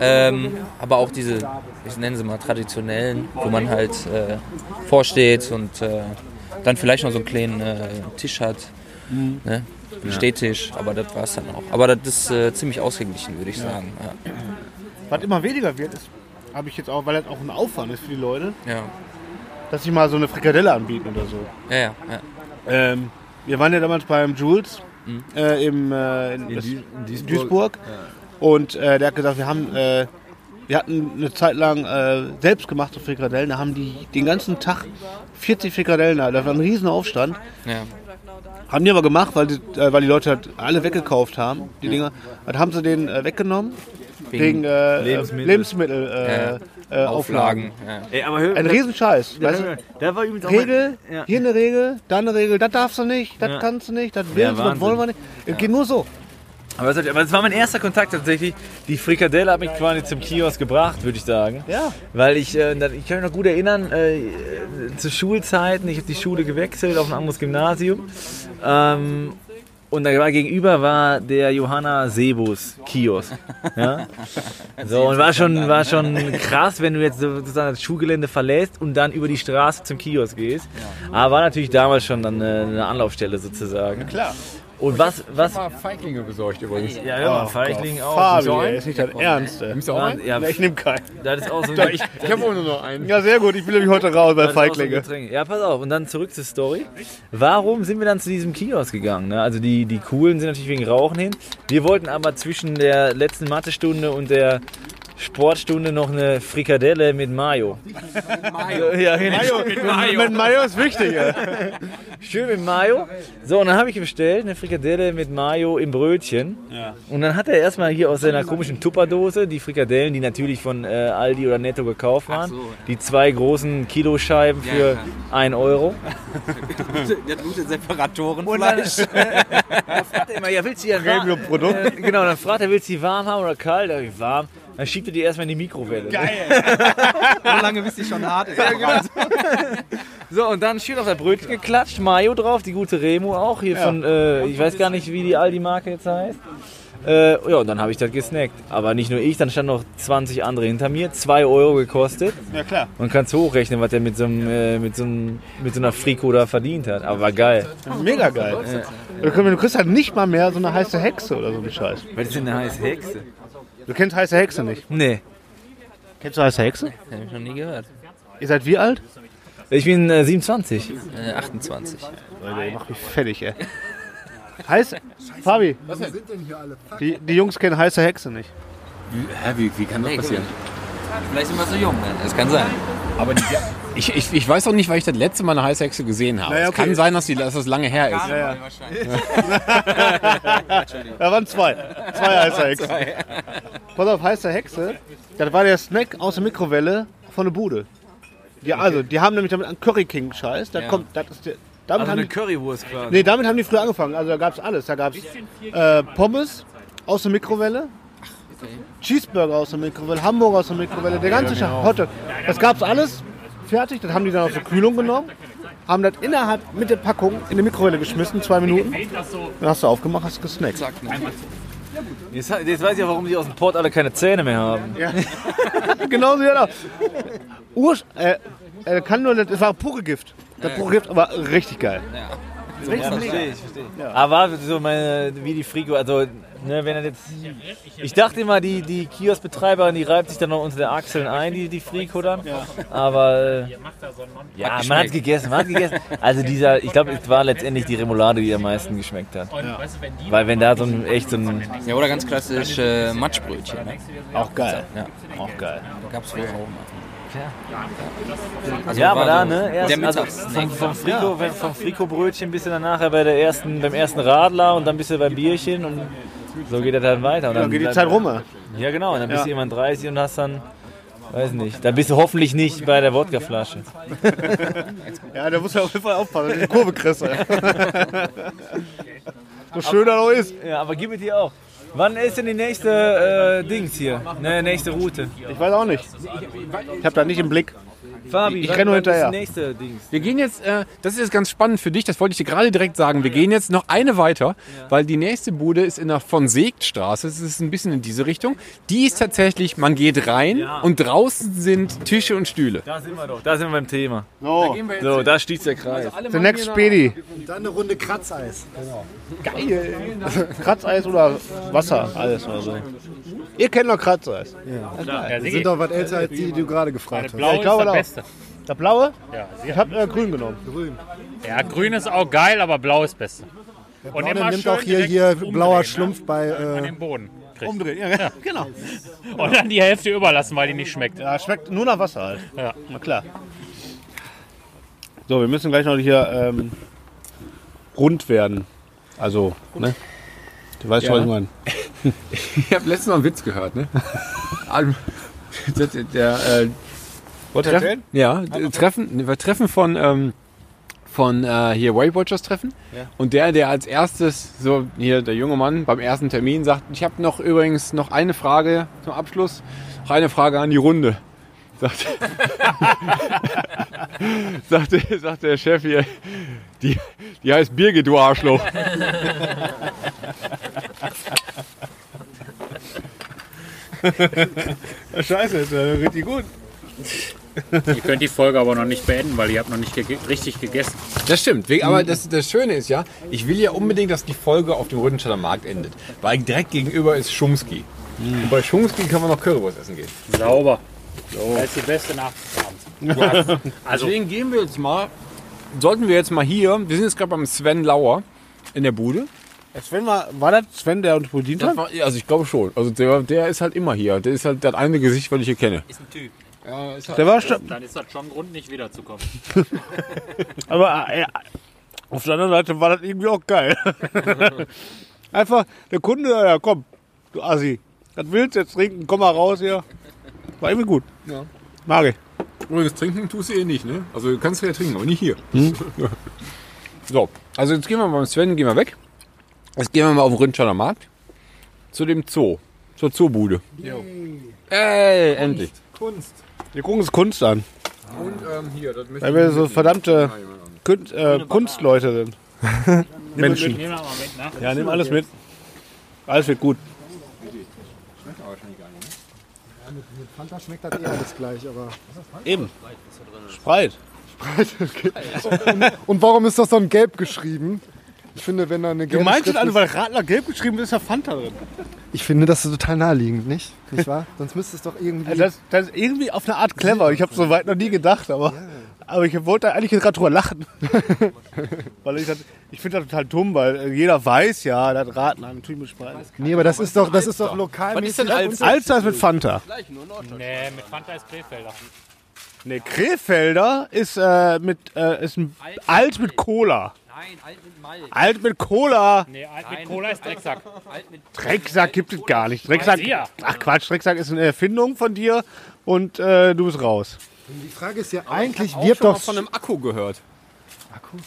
Ähm, aber auch diese, ich nenne sie mal traditionellen, wo man halt äh, vorsteht und äh, dann vielleicht noch so einen kleinen äh, Tisch hat. Ne? Einen Stehtisch, aber das war es dann auch. Aber das ist äh, ziemlich ausgeglichen, würde ich sagen. Ja. Was immer weniger wird, ist, habe ich jetzt auch, weil das auch ein Aufwand ist für die Leute, Ja. dass sie mal so eine Frikadelle anbieten oder so. Ja, ja, ja. Ähm, wir waren ja damals beim Jules Mhm. äh, im, äh, in, In das- Duis- in Duisburg. Duisburg. Und äh, der hat gesagt, wir haben, äh, wir hatten eine Zeit lang äh, selbstgemachte Frikadellen. Da haben die den ganzen Tag 40 Frikadellen da. War ein riesen Aufstand. ja. Haben die aber gemacht, weil die, äh, weil die Leute halt alle weggekauft haben, die Dinger. Dann haben sie den äh, weggenommen wegen, Wegen äh, Lebensmittel. Lebensmittel, äh, äh, Auflagen. Ja. Ey, aber hör, Ein Riesenscheiß. da, Weißt du? da war übrigens auch Regel, mal, ja. hier eine Regel, da eine Regel, das darfst du nicht, das Ja. kannst du nicht, das willst du, das Wahnsinn. wollen wir nicht. Es geht nur so. Aber das, war mein erster Kontakt tatsächlich. Die Frikadelle hat mich quasi zum Kiosk gebracht, würde ich sagen. Ja. Weil ich, äh, ich kann mich noch gut erinnern, äh, äh, zu Schulzeiten, ich habe die Schule gewechselt auf ein anderes Gymnasium. Ähm, und da war gegenüber war der Johanna Sebus Kiosk. Ja? [LAUGHS] So, und war schon, war schon [LAUGHS] krass, wenn du jetzt sozusagen das Schulgelände verlässt und dann über die Straße zum Kiosk gehst. Aber war natürlich damals schon dann eine, eine Anlaufstelle sozusagen. Klar. Und was, was, Mal Feiglinge besorgt übrigens. ja, hör mal, Feigling auch. Fabi, so ey, ist nicht dein Ernst. ey. Nimmst du auch einen? Ja, Ich nehme keinen. das ist auch so [LAUGHS] ein, Ich, ich habe auch nur noch einen. Ja, sehr gut. Ich bin nämlich heute raus bei so Feiglinge. Getränk. Ja, pass auf. Und dann zurück zur Story. Warum sind wir dann zu diesem Kiosk gegangen? Ne? Also die, die Coolen sind natürlich wegen Rauchen hin. Wir wollten aber zwischen der letzten Mathestunde und der Sportstunde noch eine Frikadelle mit Mayo. Mayo. [LAUGHS] Ja, genau. Mayo. Mit Mayo ist wichtig. [LAUGHS] Schön mit Mayo. So, und dann habe ich bestellt eine Frikadelle mit Mayo im Brötchen. Und dann hat er erstmal hier aus seiner komischen Tupperdose die Frikadellen, die natürlich von äh, Aldi oder Netto gekauft waren, so. die zwei großen Kiloscheiben Ja, für ja. 1 Euro. Der gute Separatoren. Und dann, [LAUGHS] dann fragt er immer, ja, willst du die dann warm? Premium-Produkt. Äh, genau, dann fragt er, willst du die warm haben oder kalt? Da ich, warm. Dann schiebt er die erstmal in die Mikrowelle. Geil. [LAUGHS] So lange, bis die schon hart ist. [LAUGHS] So, und dann schön auf das Brötchen geklatscht, Mayo drauf, die gute Remo auch, hier von, äh, ich weiß gar nicht, wie die Aldi-Marke jetzt heißt. Äh, ja, und dann habe ich das gesnackt. Aber nicht nur ich, dann standen noch 20 andere hinter mir, 2 Euro gekostet. Ja, klar. Man kann es hochrechnen, was der mit so, einem, äh, mit, so einem, mit so einer Friko da verdient hat. Aber war geil. Mega geil. Du kriegst- Du kriegst halt nicht mal mehr so eine heiße Hexe oder so ein Scheiß. Was ist denn eine heiße Hexe? Du kennst heiße Hexe nicht. Nee. Kennst du heiße Hexe? Hab ich noch nie gehört. Ihr seid wie alt? Ich bin äh, 27. Äh, 28. Leute, ihr macht mich fertig, ey. Heiß, Fabi, die, die Jungs kennen heiße Hexe nicht. Hä, wie, wie kann das Nee, passieren? Vielleicht sind wir so jung, ne? Das kann sein. Aber die, ich, ich, ich weiß auch nicht, weil ich das letzte Mal eine heiße Hexe gesehen habe. Naja, Es okay. kann sein, dass, die, dass das lange her ist. Ja, ja. Da waren zwei. Zwei heiße Hexen. Pass auf, heiße Hexe. Das war der Snack aus der Mikrowelle von der Bude. Die, also, die haben nämlich damit einen Curry King Scheiß. Da kommt, das ist der, damit Also haben eine die, Currywurst quasi. nee, damit haben die früher angefangen. Also da gab es alles. Da gab es äh, Pommes aus der Mikrowelle, Cheeseburger aus der Mikrowelle, Hamburger aus der Mikrowelle, der ganze Scheiß, Hotdog. Das gab es alles fertig. Das haben die dann aus der Kühlung genommen, haben das innerhalb mit der Packung in die Mikrowelle geschmissen, zwei Minuten. Dann hast du aufgemacht, hast gesnackt. Jetzt, jetzt weiß ich auch, warum die aus dem Port alle keine Zähne mehr haben. Ja. [LAUGHS] genau so, ja. Ur äh, äh, kann nur, das war pure Gift. Das pure Gift, aber richtig geil. Ja, verstehe ich, verstehe ich. Aber so meine, wie die Frico, also, ne, wenn er jetzt. Ich dachte immer, die, die Kioskbetreiberin, die reibt sich dann noch unter den Achseln ein, die, die Frico dann. Aber, äh, ja, man hat gegessen, man hat gegessen. Also dieser, ich glaube, es war letztendlich die Remoulade, die am meisten geschmeckt hat. Weil wenn da so ein, echt so ein. Ja, oder ganz klassisch äh, Matschbrötchen. Ne? Auch geil. Ja. Auch geil. Gab es früher auch mal. Also ja, aber war da, ne? Erst, der also vom, vom, Frico, vom Frico-Brötchen bist du dann nachher bei der ersten, beim ersten Radler und dann bist du beim Bierchen und so geht das dann weiter. Und Dann geht die Zeit rum. ja. Ja, genau. Und dann bist Ja. du irgendwann 30 und hast dann, weiß nicht, dann bist du hoffentlich nicht bei der Wodkaflasche. [LAUGHS] Ja, da muss er auf jeden Fall aufpassen, du die Kurve kriegst. [LAUGHS] so schön er auch ist. Ja, aber gib es dir auch. Wann ist denn die nächste äh, Dings hier? Ne, nächste Route? Ich weiß auch nicht. Ich habe da nicht im Blick. Fabi, Ich wann- renn nur wann ist hinterher. die nächste Dings? Wir gehen jetzt, äh, das ist jetzt ganz spannend für dich, das wollte ich dir gerade direkt sagen. Wir gehen jetzt noch eine weiter, weil die nächste Bude ist in der von Seegtstraße. Es ist ein bisschen in diese Richtung. Die ist tatsächlich, man geht rein und draußen sind Tische und Stühle. Da sind wir doch, da sind wir beim Thema. So, So, da schließt der Kreis. the next Spedi. Und dann eine Runde Kratzeis. Geil. [LAUGHS] Kratzeis oder Wasser, alles oder so. Ihr kennt noch Kratzeis. Ja. Die sind doch was älter als die, die du gerade gefragt hast. Ich glaube ist das auch. Beste. Das blaue? Ja, Ich habe äh, grün genommen. Grün. ja, grün ist auch geil, aber blau ist Beste. Und Braune immer nimmt schön auch hier, direkt hier umdrehen, blauer ne? Schlumpf bei. An Äh, den Boden. kriegst. Umdrehen, ja, [LAUGHS] genau. Und dann die Hälfte überlassen, weil die nicht schmeckt. Ja, schmeckt nur nach Wasser halt. Ja. Na klar. So, wir müssen gleich noch hier ähm, rund werden. Also, ne? Du weißt schon, was ich meine. Ich habe letztens noch einen Witz gehört, ne? [LAUGHS] [LAUGHS] der, der, äh, Wollt ihr Treffen, ja, Treffen, ne, wir Treffen von, ähm, von äh, hier Weight Watchers Treffen. Ja. Und der, der als erstes, so hier der junge Mann beim ersten Termin sagt, ich habe noch übrigens noch eine Frage zum Abschluss, noch eine Frage an die Runde. Sagt, [LAUGHS] sagte, sagte der Chef hier, die, die heißt Birgit, du Arschloch. [LAUGHS] Scheiße, ist ja richtig gut. [LAUGHS] Ihr könnt die Folge aber noch nicht beenden, weil ihr habt noch nicht ge richtig gegessen. Das stimmt, aber das, das Schöne ist ja, ich will ja unbedingt, dass die Folge auf dem Rüdenstadter Markt endet. Weil direkt gegenüber ist Schumski. Und bei Schumski kann man noch Currywurst essen gehen. Sauber. Das ist die beste Nacht des Abends. [LAUGHS] Also Deswegen gehen wir jetzt mal, sollten wir jetzt mal hier, wir sind jetzt gerade beim Sven Lauer in der Bude. Sven war, war das Sven, der uns bedient hat? war, also ich glaube schon. Also der, der ist halt immer hier. Der ist halt das eine Gesicht, was ich hier kenne. Ist ein Typ. Ja, ist halt Der war sta- Dann ist das schon ein Grund, nicht wiederzukommen. [LAUGHS] Aber äh, auf der anderen Seite war das irgendwie auch geil. [LAUGHS] Einfach, der Kunde, ja komm, du Assi, was willst du jetzt trinken? Komm mal raus hier. War irgendwie gut. Ja. Mag ich. Übrigens, trinken tust du eh nicht, ne? Also du kannst ja trinken, aber nicht hier. [LAUGHS] so, also jetzt gehen wir mal beim Sven, gehen wir weg. Jetzt gehen wir mal auf den Ründscheider Markt. Zu dem Zoo. Zur Zoobude. Ey, endlich. Kunst. Wir gucken uns Kunst an. Und ähm, hier, das möchte Weil wir so verdammte Kun äh, Kunstleute sind. [LAUGHS] Menschen. Nehmen wir mal mit, ne? Ja, nimm alles mit. Alles wird gut. Mit Fanta schmeckt das eh alles gleich, aber. Eben. Spreit. Und warum ist das dann gelb geschrieben? Ich finde, wenn da eine Du gelbe meinst Schrift alle, ist, weil Radler gelb geschrieben ist, ist ja Fanta drin. Ich finde, das ist total naheliegend, nicht? Nicht wahr? [LAUGHS] Sonst müsste es doch irgendwie. Das, das ist irgendwie auf eine Art clever. Ich habe so weit noch nie gedacht, aber, aber ich wollte eigentlich jetzt gerade drüber lachen. [LAUGHS] weil ich, das- ich finde das total dumm, weil äh, jeder weiß ja, dass Radler natürlich mit Spreit ist. nee, aber das ist doch, das ist doch lokal. Was ist denn Alster? Alster ist mit Fanta. Nee, mit Fanta ist Krefelder. Ne, Krefelder ist, äh, mit, äh, ist ein Alt mit Cola. Nein, alt mit Malt. Alt mit Cola. Nee, alt mit Cola ist Drecksack. Alt mit Drecksack gibt es gar nicht. Drecksack, ja. ach Quatsch, Drecksack ist eine Erfindung von dir und äh, du bist raus. Die Frage ist ja eigentlich, Auch wird doch. von einem Akku gehört. Akku?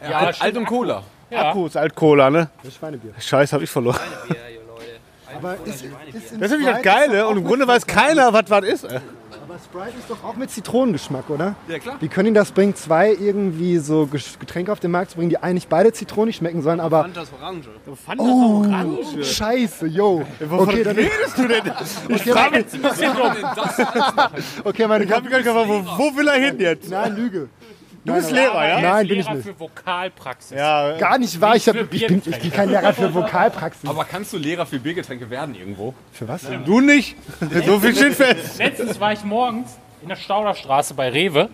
Ja, Alt, Alt und Cola. Ja. Akku ist Alt-Cola, ne? Das Schweinebier. Scheiße, hab ich verloren. Bier, ihr Leute. Aber ist, ist Das ist nämlich das Geile und im Grunde weiß keiner, was was ist. Aber Sprite ist doch auch mit Zitronengeschmack, oder? Ja, klar. Wie können die das bringen, zwei irgendwie so Getränke auf den Markt zu bringen, die eigentlich beide zitronig schmecken sollen, aber... Fantas Orange. Fantas Oh, Orange. scheiße, yo. Wovon Okay, dann... redest du denn? [LAUGHS] Ich frage jetzt ein bisschen dumm. [LAUGHS] Okay, meine Ich habe gar nicht gefragt, wo, wo will er hin jetzt? Nein, Lüge. Du bist Lehrer, ja? Nein, bin ich Lehrer nicht. für Vokalpraxis. Ja, Gar nicht wahr, ich, hab, ich, bin, ich bin kein Lehrer für Vokalpraxis. Aber kannst du Lehrer für Biergetränke werden irgendwo? Für was denn? du nicht. So viel steht fest. Letztens war ich morgens in der Stauderstraße bei Rewe.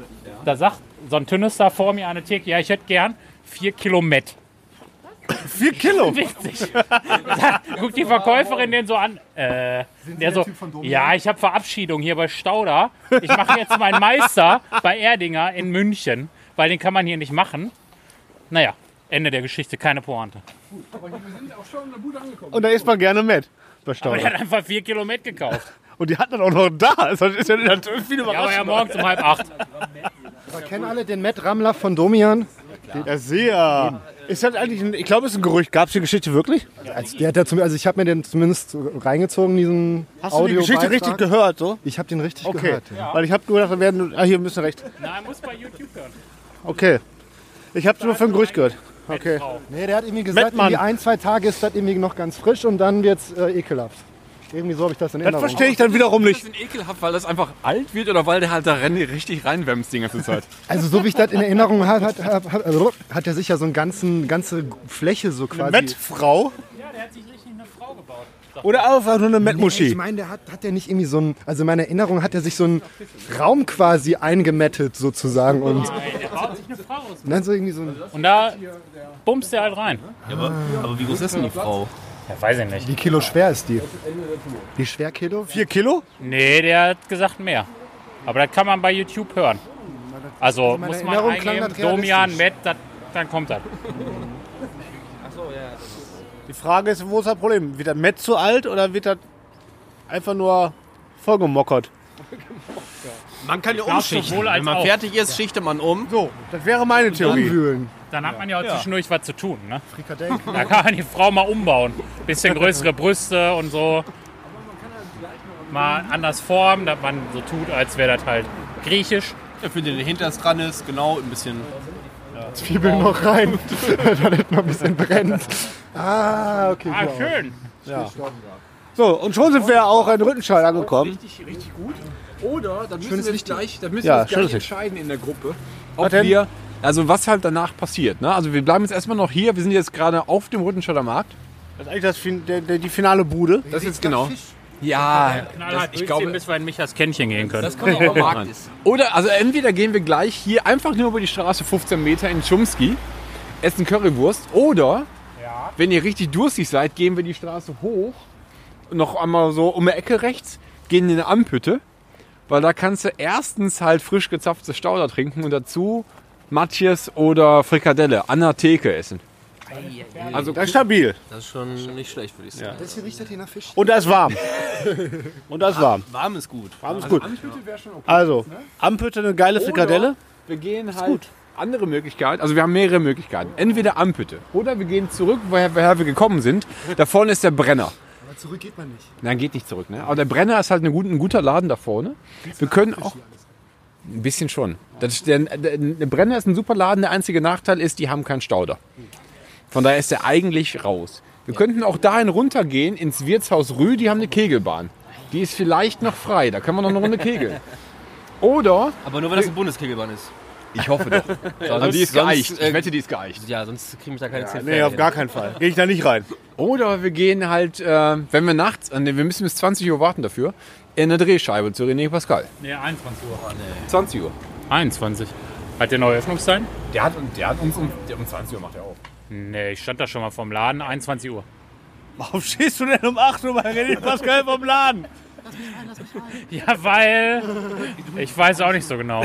Da sagt so ein Tünnes da vor mir an der Theke, ja, ich hätte gern vier Kilo Met. Vier Kilo. [LAUGHS] Witzig. Guckt die Verkäuferin den so an. Äh, der so, ja, ich habe Verabschiedung hier bei Stauder. Ich mache jetzt meinen Meister bei Erdinger in München, weil den kann man hier nicht machen. Naja, Ende der Geschichte, keine Pointe. Und da isst man gerne mit. Bei Aber der hat einfach vier Kilo Met gekauft. Und die hat dann auch noch da. Das ist ja natürlich viel Ja, aber ja morgens um halb acht. Aber kennen alle den Matt Rammler von Domian? Ja, sehr. Ist das eigentlich ein, ich glaube, es ist ein Gerücht. Gab es die Geschichte wirklich? Also, der hat ja zum, also ich habe mir den zumindest reingezogen, diesen Hast du die Geschichte richtig gehört? So? Ich habe den richtig Okay. gehört. Weil ich habe gedacht, da werden. Ah, hier müssen wir recht. Nein, muss bei YouTube hören. Okay. Ich habe nur für ein Gerücht gehört. Okay. Nee, der hat irgendwie gesagt, Mettmann. irgendwie ein, zwei Tage ist das irgendwie noch ganz frisch und dann wird's äh, ekelhaft. Irgendwie so habe ich das in Das Erinnerung. verstehe ich dann wiederum Ist nicht. das denn ekelhaft, weil das einfach alt wird oder weil der halt da richtig reinwämst die ganze Zeit? [LAUGHS] Also so wie ich das in Erinnerung habe, hat, hat, hat, also, hat er sich ja so eine ganzen, ganze Fläche so quasi... Mettfrau? Ja, der hat sich richtig eine Frau gebaut. Oder einfach nur eine Nee, Mettmuschi? ich meine, der hat, hat der nicht irgendwie so ein, also in meiner Erinnerung hat er sich so einen Raum quasi eingemettet sozusagen und Nein, der baut sich eine Frau aus. dann so irgendwie so ein, Und da bumst der halt rein. Aber, aber wie groß ist denn die Frau? Ja, weiß ich nicht. wie Kilo schwer ist die? Wie schwer Kilo? Vier Kilo? Nee, der hat gesagt mehr. Aber das kann man bei YouTube hören. Also meine muss man Erinnerung eingeben, Domian. Matt, dann kommt das. Die Frage ist, wo ist das Problem? Wird das Mett zu alt oder wird das einfach nur vollgemockert? Man kann ja umschichten. sowohl als Wenn man auch. fertig ist, schichtet man um. So, das wäre meine Theorie. Umwühlen. Dann hat man ja auch zwischendurch was zu tun. Ne? Frikadellen. [LAUGHS] Da kann man die Frau mal umbauen. Bisschen größere Brüste und so. Mal anders formen, dass man so tut, als wäre das halt griechisch. Für den Hinters dran ist, genau, ein bisschen. Zwiebeln noch rein, [LAUGHS] damit noch ein bisschen brennt. Ah, okay. Ah, klar. schön. So, und schon sind wir auch in Rüttenscheid angekommen. Oder, dann müssen wir gleich, dann müssen Ja, wir gleich entscheiden in der Gruppe, Was ob denn? wir, also was halt danach passiert. Ne? Also wir bleiben jetzt erstmal noch hier, wir sind jetzt gerade auf dem Rüttenscheider Markt. Das ist eigentlich das, der, der, die finale Bude. Das ist jetzt genau. Ja, Knallhart ich glaube- bis wir in Michas Kännchen gehen können. das kommt auch Markt ist. [LAUGHS] Oder, also entweder gehen wir gleich hier einfach nur über die Straße 15 Meter in Schumski, essen Currywurst, oder, wenn ihr richtig durstig seid, gehen wir die Straße hoch, noch einmal so um die Ecke rechts, gehen in eine Amphütte, weil da kannst du erstens halt frisch gezapfte Stauder trinken und dazu Matjes oder Frikadelle an der Theke essen. Also Das ist stabil. Das ist schon nicht schlecht, würde ich sagen. Das hier riecht das hier nach Fisch. Und das ist warm. [LAUGHS] Und das ist warm. Warm ist gut. Warm ist gut. Also, Ampütte eine geile Frikadelle. wir gehen halt andere Möglichkeiten, also wir haben mehrere Möglichkeiten. Entweder Amphütte oder wir gehen zurück, woher, woher wir gekommen sind. Da vorne ist der Brenner. Aber zurück geht man nicht. Nein, geht nicht zurück. Ne? Aber der Brenner ist halt ein guter Laden da vorne. Wir können auch. Ein bisschen schon. Das ist der, der, der Brenner ist ein super Laden. Der einzige Nachteil ist, die haben keinen Stauder. Von daher ist er eigentlich raus. Wir könnten auch dahin runtergehen ins Wirtshaus Rü. Die haben eine Kegelbahn. Die ist vielleicht noch frei. Da können wir noch eine Runde kegeln. [LAUGHS] Oder, Aber nur, wenn das eine Bundeskegelbahn ist. ich hoffe doch. [LAUGHS] Also die ist sonst, geeicht. Ich äh, wette, die ist geeicht. Ja, sonst kriege ich da keine 10 Nee, auf gar keinen Fall. Gehe ich da nicht rein. Oder wir gehen halt, äh, wenn wir nachts, äh, nee, wir müssen bis 20 Uhr warten dafür, in eine Drehscheibe zu René Pascal. Nee, 21 Uhr. 20 Uhr. 21. Hat der neue Öffnungszeit? Der hat, der hat uns um, der um 20 Uhr macht er auf. Nee, ich stand da schon mal vom Laden, 21 Uhr. Warum stehst du denn um 8 Uhr bei René Pascal vom Laden? [LAUGHS] Ja, weil. Ich weiß auch nicht so genau.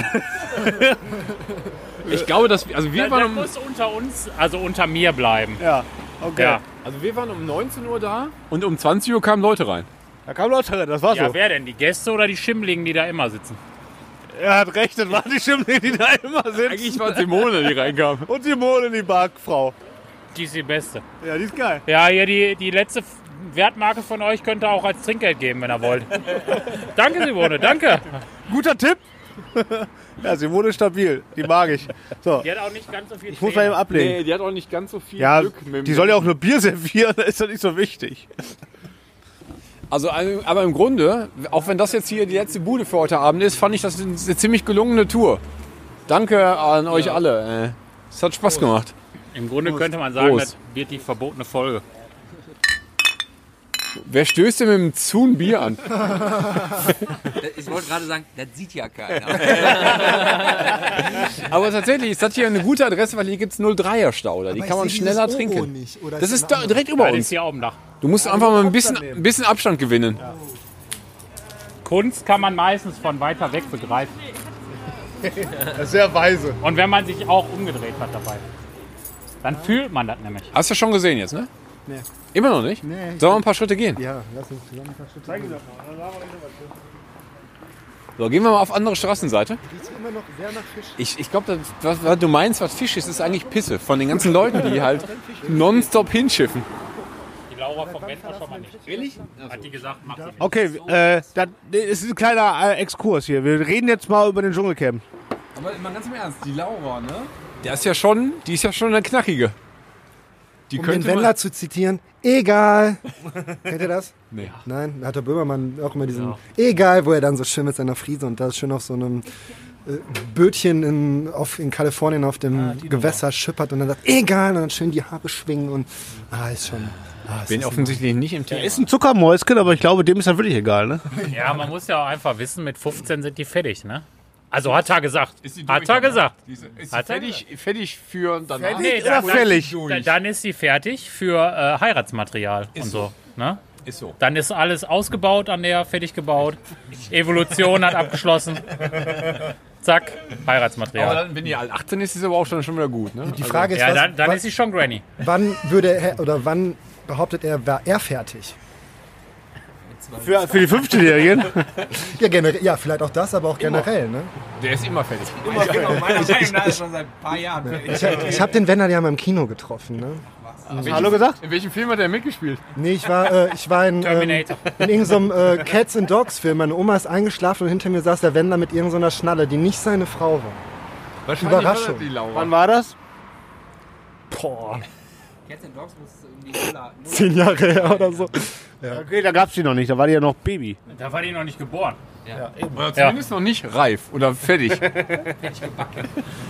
Ich glaube, dass wir, also wir Der, waren der um, muss unter uns, also unter mir bleiben. Ja, okay. Ja. also wir waren um 19 Uhr da und um 20 Uhr kamen Leute rein. Da kamen Leute rein, das war Ja, so. wer denn? Die Gäste oder die Schimmligen, die da immer sitzen? Er hat recht, das waren die Schimmel, die da immer sind. Eigentlich war Simone, die reinkam. Und Simone, die Backfrau. Die ist die Beste. Ja, die ist geil. Ja, hier die, die letzte, Wertmarke von euch könnt ihr auch als Trinkgeld geben, wenn ihr wollt. [LAUGHS] danke, Simone, danke. Guter Tipp. [LAUGHS] ja, Simone ist stabil. Die mag ich. So, Die hat auch nicht ganz so viel ich muss mal eben ablegen. Nee, die hat auch nicht ganz so viel ja, Glück. mit dem- die soll ja auch nur Bier [LAUGHS] servieren, das ist ja nicht so wichtig. Also, aber im Grunde, auch wenn das jetzt hier die letzte Bude für heute Abend ist, fand ich das eine ziemlich gelungene Tour. Danke an euch alle. äh. Es hat Spaß gemacht. Im Grunde könnte man sagen, Prost. das wird die verbotene Folge. Wer stößt denn mit dem Zun Bier an? [LAUGHS] Ich wollte gerade sagen, das sieht ja keiner. [LAUGHS] [LAUGHS] Aber tatsächlich ist das hier eine gute Adresse, weil hier gibt es 03er Stauder. Die kann man schneller trinken. nicht. Oder Das ist da, direkt über uns. hier dem Dach. Du musst einfach mal ein bisschen, ein bisschen Abstand gewinnen. Kunst kann man meistens von weiter weg begreifen. Das ist sehr weise. Und wenn man sich auch umgedreht hat dabei, dann fühlt man das nämlich. Hast du schon gesehen jetzt, ne? Nee. Immer noch nicht? Nee. Sollen wir ein paar Schritte gehen? Ja, lass uns zusammen ein paar Schritte gehen. So, gehen wir mal auf andere Straßenseite. Immer noch sehr nach Fisch. Ich, ich glaube, was, was du meinst, was Fisch ist, ist eigentlich Pisse. Von den ganzen Leuten, die halt nonstop hinschiffen. Die Laura vom Bett war schon mal nicht. Ehrlich? Hat die gesagt, macht sie nicht. Okay, äh, das ist ein kleiner äh, Exkurs hier. Wir reden jetzt mal über den Dschungelcamp. Aber mal ganz im Ernst, die Laura, ne? Der ist ja schon, die ist ja schon eine knackige. Die Um den Wendler zu zitieren, egal. [LAUGHS] Kennt ihr das? Nee. Nein, da hat der Böhmermann auch immer diesen Egal, wo er dann so schön mit seiner Friese und da schön auf so einem äh, Bötchen in, auf, in Kalifornien auf dem Gewässer schippert und dann sagt, egal, und dann schön die Haare schwingen und ah, ist schon. Ah, Bin offensichtlich nicht im Team. Er ist ein Zuckermäuschen, aber ich glaube, dem ist das wirklich egal, ne? Ja, man muss ja auch einfach wissen, mit 15 sind die fertig, ne? Also hat er gesagt. Hat er gesagt. Ist Hat er fertig, fertig für danach? Nee, oder dann, fällig? Dann, dann ist sie fertig für äh, Heiratsmaterial und so. Ne? Ist so. Dann ist alles ausgebaut an der, fertig gebaut. Evolution hat abgeschlossen. Zack, Aber Heiratsmaterial. dann, wenn die alt 18 ist, ist es aber auch schon, schon wieder gut, ne? Die Frage ist, Ja, was, dann, dann wa- ist sie schon Granny. wann würde er oder wann behauptet er, war er fertig? Für, für die 15-Jährigen? [LAUGHS] Ja, generell, ja, vielleicht auch das, aber auch generell. Ne? Der ist immer fertig. schon seit ein paar Jahren. Ich, ich habe den Wendler ja mal im Kino getroffen. Ne? Hallo gesagt? In welchem Film hat er mitgespielt? Nee, ich war, äh, ich war in, ähm, in irgendeinem äh, Cats and Dogs Film. Meine Oma ist eingeschlafen und hinter mir saß der Wendler mit irgendeiner Schnalle, die nicht seine Frau war. Wahrscheinlich Überraschung. war das die Laura. Wann war das? Boah, Cats and Dogs muss zehn Jahre her oder so. Okay, da gab's die noch nicht, da war die ja noch Baby. Da war die noch nicht geboren. Oder zumindest noch nicht reif oder fertig. [LAUGHS]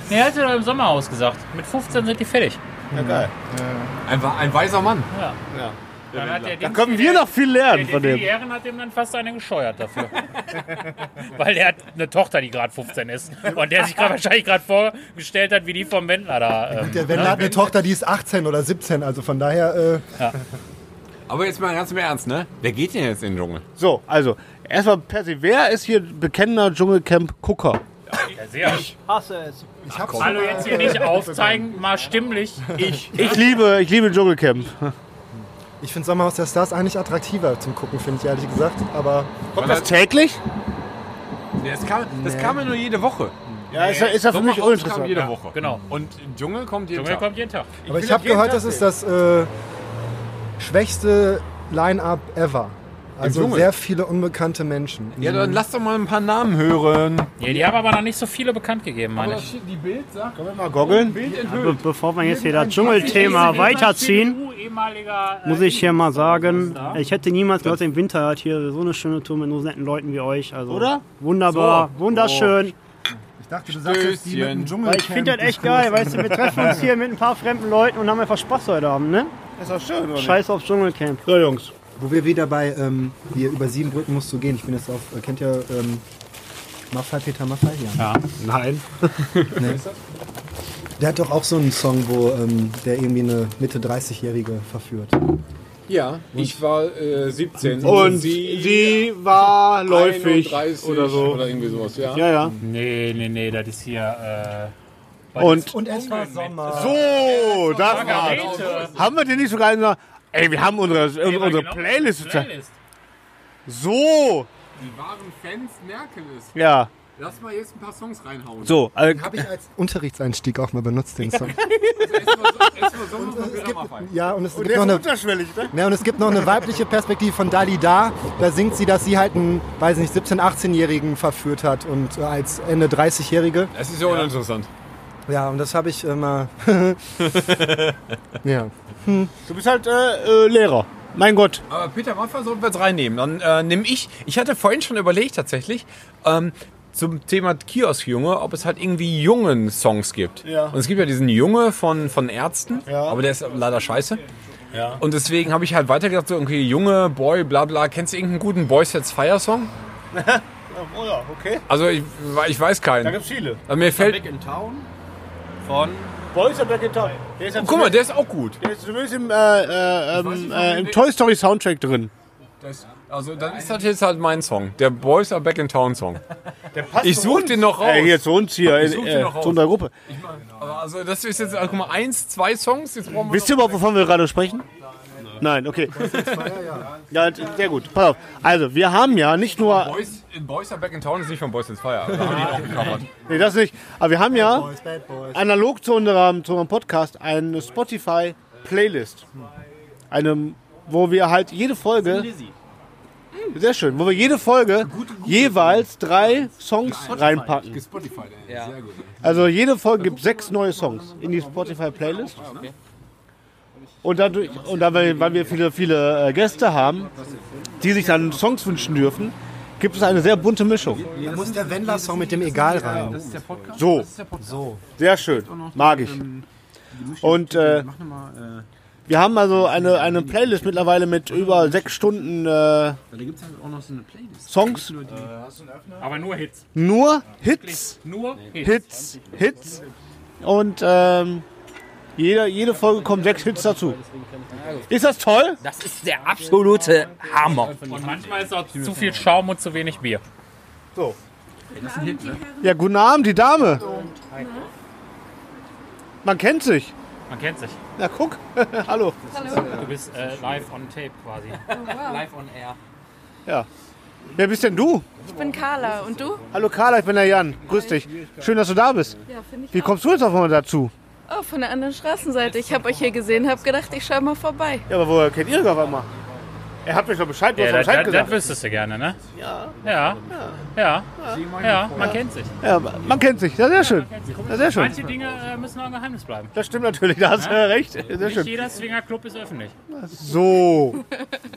Nee, hat sie doch im Sommerhaus gesagt. Mit 15 sind die fertig. Ja, geil. Ein, ein weiser Mann. Dann hat der Da können wir noch viel lernen Der, von der dem. Ehren hat dem dann fast eine gescheuert dafür. [LAUGHS] Weil der hat eine Tochter, die gerade 15 ist. Und der sich gerade wahrscheinlich gerade vorgestellt hat, wie die vom Wendler da. Ähm, Der Wendler hat eine Tochter, die ist 18 oder 17, also von daher. Äh, Aber jetzt mal ganz im Ernst, ne? Wer geht denn jetzt in den Dschungel? So, also, erstmal per se, wer ist hier bekennender Dschungelcamp-Gucker? ja, sehr. Hasse es. ich hab's Hallo, jetzt hier nicht [LAUGHS] aufzeigen, mal stimmlich. Ich. Ich liebe, ich liebe Dschungelcamp. Ich finde Sommerhaus der Stars eigentlich attraktiver zum Gucken, finde ich ehrlich gesagt. Aber Kommt das täglich? Nee, das kam, das kam ja nur jede Woche. Ja, ist ja, ist ja für mich Sommerhaus kam uninteressant. jede Ja. Woche. Genau. Und Dschungel kommt jeden Junge Tag. kommt jeden Tag. Aber ich will habe auf jeden gehört, Tag das ist das äh, schwächste Line-Up ever. Also sehr viele unbekannte Menschen. Ja, dann lass doch mal ein paar Namen hören. Ja, die haben aber noch nicht so viele bekannt gegeben, meine ich. die Bild sagt, Können wir mal goggeln? Be bevor wir jetzt hier das Dschungelthema weiterziehen, muss ich hier mal sagen, ich hätte niemals gedacht, im Winter hat hier so eine schöne Tour mit so netten Leuten wie euch. Also Oder? Wunderbar, wunderschön. Ich dachte, du sagst jetzt die mit dem Dschungel. Weil ich finde das echt geil, weißt du, wir treffen uns hier mit ein paar fremden Leuten und haben einfach Spaß heute Abend, ne? Ist doch schön, oder? Scheiß auf Dschungelcamp. So, Jungs. Wo wir wieder bei ähm, hier über sieben Brücken musst du gehen. Ich bin jetzt auf, äh, kennt ihr ähm, Maffei, Peter Maffei? Ja. Nein. [LAUGHS] Der hat doch auch so einen Song, wo ähm, der irgendwie eine Mitte 30-Jährige verführt. Ja, ich war äh, 17. Und sie, war läufig 31 oder so. Oder irgendwie sowas, ja. Ja, ja. Nee, nee, nee, das ist hier. Äh, Und Und es war Sommer. so, das war's. Haben wir denn nicht sogar in der... Ey, wir haben unsere, Nee, war unsere genau Playlist. Playlist. So, Die wahren Fans merken es. ja. Lass mal jetzt ein paar Songs reinhauen. So, äh, Habe ich als Unterrichtseinstieg auch mal benutzt, den Song. [LAUGHS] Ja, und es und gibt der noch ist eine, ne? ja, und es gibt noch eine weibliche Perspektive von Dali Da. Da singt sie, dass sie halt einen, weiß nicht, 17-, 18-Jährigen verführt hat und äh, als Ende 30-Jährige. Das ist ja uninteressant. Ja, und das habe ich immer. [LAUGHS] ja. Du bist halt äh, äh, Lehrer. Mein Gott. Aber Peter Maffay sollten wir jetzt reinnehmen. Dann äh, nehme ich, ich hatte vorhin schon überlegt tatsächlich, ähm, zum Thema Kioskjunge, ob es halt irgendwie jungen Songs gibt. Ja. Und es gibt ja diesen Junge von, von Ärzten, Ja. aber der ist leider scheiße. Ja. Und deswegen habe ich halt weitergedacht, so irgendwie Junge, Boy, bla bla. Kennst du irgendeinen guten Boy Sets Fire Song? [LAUGHS] Oh ja, okay. Also ich, ich weiß Da keinen. gibt's viele. Aber mir fällt. Back in Town von Boys are Back in Town. Der ist ja Oh, guck mal, der ist auch gut. der ist zumindest im, äh, äh, ähm, äh, im Toy Story Soundtrack drin. Das, also dann ist das jetzt halt mein Song. Der Boys are Back in Town Song. Ich zu such uns. den noch raus. Äh, hier zu uns hier, in, such den äh, noch raus. zu unserer Gruppe. Aber also das ist jetzt, also, guck mal, eins, zwei Songs. Jetzt brauchen wir Wisst ihr überhaupt, wovon wir gerade sprechen? Nein, okay. [LAUGHS] Ja, sehr gut. Pass auf. Also, wir haben ja nicht nur. Boys, Boys are Back in Town ist nicht von Boys in Fire. Da haben die auch. Nee, das nicht. Aber wir haben ja Boys, Bad Boys. analog zu unserem, zu unserem Podcast eine Spotify-Playlist. Eine, wo wir halt jede Folge. Sehr schön. Wo wir jede Folge jeweils drei Songs reinpacken. Spotify, ey. Ja. Sehr gut. Also jede Folge gibt sechs neue Songs in die Spotify-Playlist. Und, dadurch, und da wir, weil wir viele, viele äh, Gäste haben, die sich dann Songs wünschen dürfen, gibt es eine sehr bunte Mischung. Da muss der Wendler-Song mit dem Egal rein. So, sehr schön, mag ich. Und äh, wir haben also eine, eine Playlist mittlerweile mit über sechs Stunden äh, halt auch noch so eine Playlist. Songs, Aber nur Hits. nur Hits, Nur Hits. Hits, Hits. Und ähm, jede, jede Folge kommen sechs Hits dazu. Ist das toll? Das ist der absolute Hammer. Und manchmal ist auch zu viel Schaum und zu wenig Bier. Ja, guten Abend, die Dame. Man kennt sich. Man kennt sich. Na, guck. [LAUGHS] Hallo. Du bist äh, live on tape quasi. Live on air. Ja. Wer bist denn du? Ich bin Carla und du? Hallo Carla, ich bin der Jan. Grüß dich. Schön, dass du da bist. Ja, finde ich Wie kommst du jetzt auf einmal dazu? Oh, von der anderen Straßenseite. Ich habe euch hier gesehen, habe gedacht, ich schaue mal vorbei. Ja, aber woher kennt ihr das auf einmal? Er hat mich doch Bescheid, du Ja, hast das, Bescheid das, das gesagt. wüsstest du gerne, ne? Ja. Ja. Ja. Ja, man kennt sich. Ja, man kennt sich. Ja, sehr schön. Ja, sehr schön. Manche Dinge äh, müssen auch ein Geheimnis bleiben. Das stimmt natürlich, da hast du Ja? recht. Sehr Nicht schön. jeder Swingerclub ist öffentlich. So,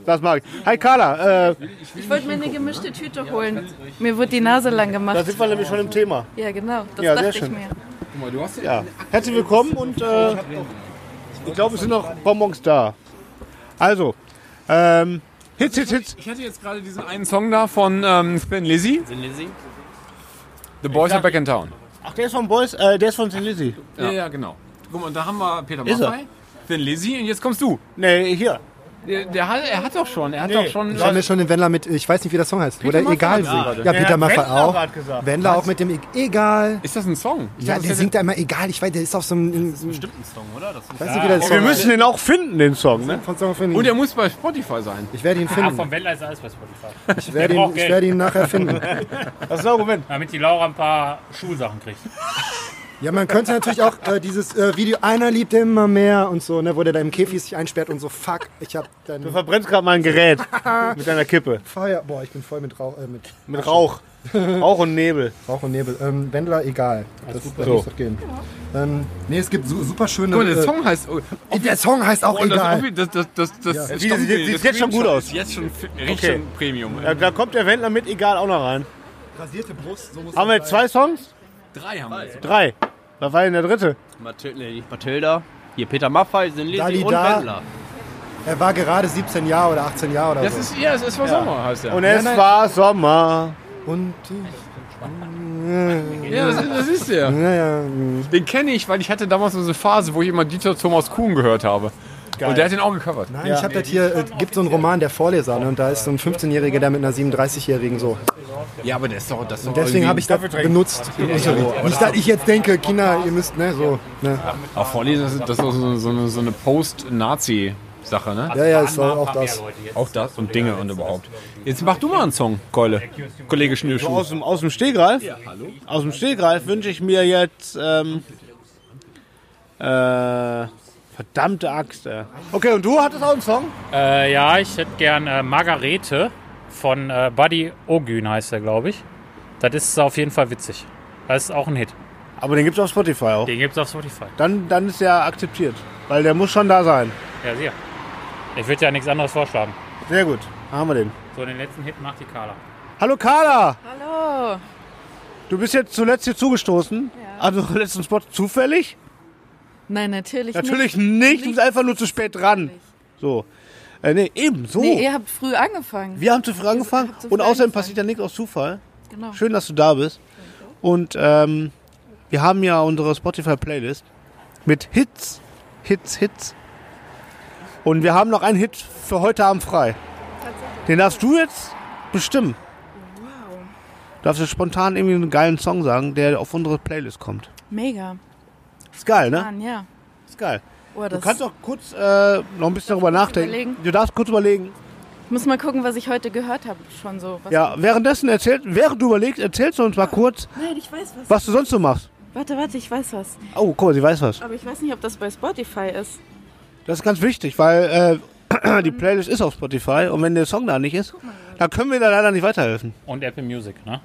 das mag ich. Hi Carla, äh, Ich wollte mir eine gemischte Tüte holen. Mir wird die Nase lang da gemacht. sind wir nämlich schon im Thema. Ja, genau. Das Ja, sehr dachte ich schön. mir. Ja, herzlich willkommen und äh, ich glaube, es sind noch Bonbons da. Also, ähm, Hits, Hits, Hits. Ich hatte jetzt gerade diesen einen Song da von ähm, Thin Lizzy. The Boys are Back in Town. Ach, der ist von Boys, äh, der ist von St. Lizzy. Ja. ja, genau. Guck mal, da haben wir Peter Ist er? Maffay, Thin Lizzy und jetzt kommst du. Nee, hier. Der, der hat, er hat doch schon, er hat Nee. doch schon. Ich habe mir schon den Wendler mit, ich weiß nicht, wie der Song heißt, wo der Maffay Egal singt. gerade. Ja, Der Peter Maffay Wendler auch. grad gesagt. Wendler auch mit dem E- Egal. Ist das ein Song? Ich Ja, dachte, der das singt da immer Egal. Ich weiß, der ist auf so einem. Bestimmt ein Song, oder? Das ist Ich weiß nicht, wie der Song wir müssen den auch finden, den Song, ne? Von Song finden. Und er muss bei Spotify sein. Ich werde ihn Ah, finden. vom Wendler ist alles bei Spotify. Ich werde [LAUGHS] ihn, braucht ich Geld. werde ihn nachher finden. Das ist ein Argument. Damit die Laura ein paar Schulsachen kriegt. Ja, man könnte natürlich auch äh, dieses äh, Video Einer liebt immer mehr und so, ne, wo der da im Käfig sich einsperrt und so, fuck, ich hab dann Du verbrennst gerade mein Gerät [LAUGHS] mit deiner Kippe. Feuer. Boah, ich bin voll mit Rauch, äh, mit Mit Rauch. Rauch und Nebel. Rauch und Nebel. Ähm, Wendler, egal. Das, das So. muss doch gehen. Ähm, nee, es gibt su super schöne. Guck mal, der äh, Song heißt. Oh, der Song heißt auch oh, das, egal. das, das, das, das, Ja. das sieht- sieht- sieht jetzt schon gut aus. Ist Jetzt schon riecht Okay. Premium. Ja, da kommt der Wendler mit egal auch noch rein. Rasierte Brust, so muss Haben wir jetzt zwei Songs? Drei haben wir jetzt. Drei. Was war denn der dritte? Mathilda, nee, nicht Mathilda. Hier Peter Maffay, Sin Lizzy Dali und da. Wendler. Er war gerade 17 Jahre oder 18 Jahre oder Das so. ist, ja, es ist was Sommer, heißt der. Und es nein. war Sommer. Und ja, das ist, das ist der. ja, ja. Den kenne ich, weil ich hatte damals so eine Phase, wo ich immer Dieter Thomas Kuhn gehört habe. Und der hat den auch gecovert. Nein, ich habe das hier, äh, gibt so einen Roman, der Vorleser, ne, und da ist so ein 15-Jähriger, der mit einer 37-Jährigen so. Ja, aber der ist doch. Das ist doch Deswegen habe ich das benutzt im Unterricht. Nicht, dass ich jetzt denke, Kinder, ihr müsst, ne, so. Ne. Auch vorlesen, das ist, doch so, so eine, so eine Post-Nazi. Sache, ne? Ja, ja, ist auch, auch das. Auch das und Dinge und überhaupt. Jetzt mach du mal einen Song, Keule. Kollege So Schnürschuh. aus, dem, aus dem Stegreif? Aus dem Stegreif wünsche ich mir jetzt. Ähm, äh, verdammte Axt. Ey. Okay, und du hattest auch einen Song? Äh, ja, ich hätte gern äh, Margarete von äh, Buddy Ogün heißt er, glaube ich. Das ist auf jeden Fall witzig. Das ist auch ein Hit. Aber den gibt's auf Spotify auch. Den gibt's auf Spotify. Dann, dann ist der akzeptiert. Weil der muss schon da sein. Ja, sicher. Ich würde ja nichts anderes vorschlagen. Sehr gut. Da haben wir den. So, den letzten Hit macht die Carla. Hallo Carla! Hallo. Du bist jetzt zuletzt hier zugestoßen. Also [LAUGHS] letzten Spot zufällig? Nein, natürlich, Natürlich nicht. nicht. Du bist einfach nur zu spät dran. So. Äh, nee, eben, so. Nee, ihr habt früh angefangen. Wir haben zu früh angefangen zu und früh außerdem angefangen. passiert ja nichts aus Zufall. Genau. Schön, dass du da bist. Und ähm, wir haben ja unsere Spotify-Playlist mit Hits, Hits, Hits. Und wir haben noch einen Hit für heute Abend frei. Den darfst du jetzt bestimmen. Du darfst jetzt spontan irgendwie einen geilen Song sagen, der auf unsere Playlist kommt. Mega. Ist geil, ne? Mann, ja. Ist geil. Oh, Du kannst auch kurz äh, noch ein bisschen darüber nachdenken. überlegen? Du darfst kurz überlegen. ich muss mal gucken, was ich heute gehört habe. Schon so. Was Ja, währenddessen erzählt, während du überlegst, erzählst du uns mal kurz, Nein, ich weiß was. was du sonst so machst. Warte, warte, ich weiß was. Oh, guck mal, sie weiß was. Aber ich weiß nicht, ob das bei Spotify ist. Das ist ganz wichtig, weil äh, [CLEARS THROAT] die Playlist ist auf Spotify und wenn der Song da nicht ist, dann können wir da leider nicht weiterhelfen. Und Apple Music, ne?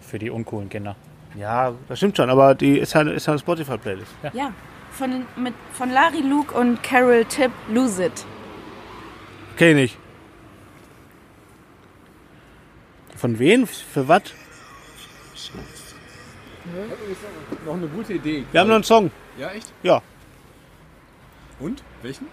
Für die uncoolen Kinder. Ja, das stimmt schon, aber die ist ja, ist ja eine Spotify-Playlist. Ja. Von, mit, von Larry Luke und Carol Tipp, Lose It. Kenn ich nicht. Von wem? Für was? Noch eine gute Idee. Wir haben noch einen Song. Ja, echt? Ja, Und? Welchen?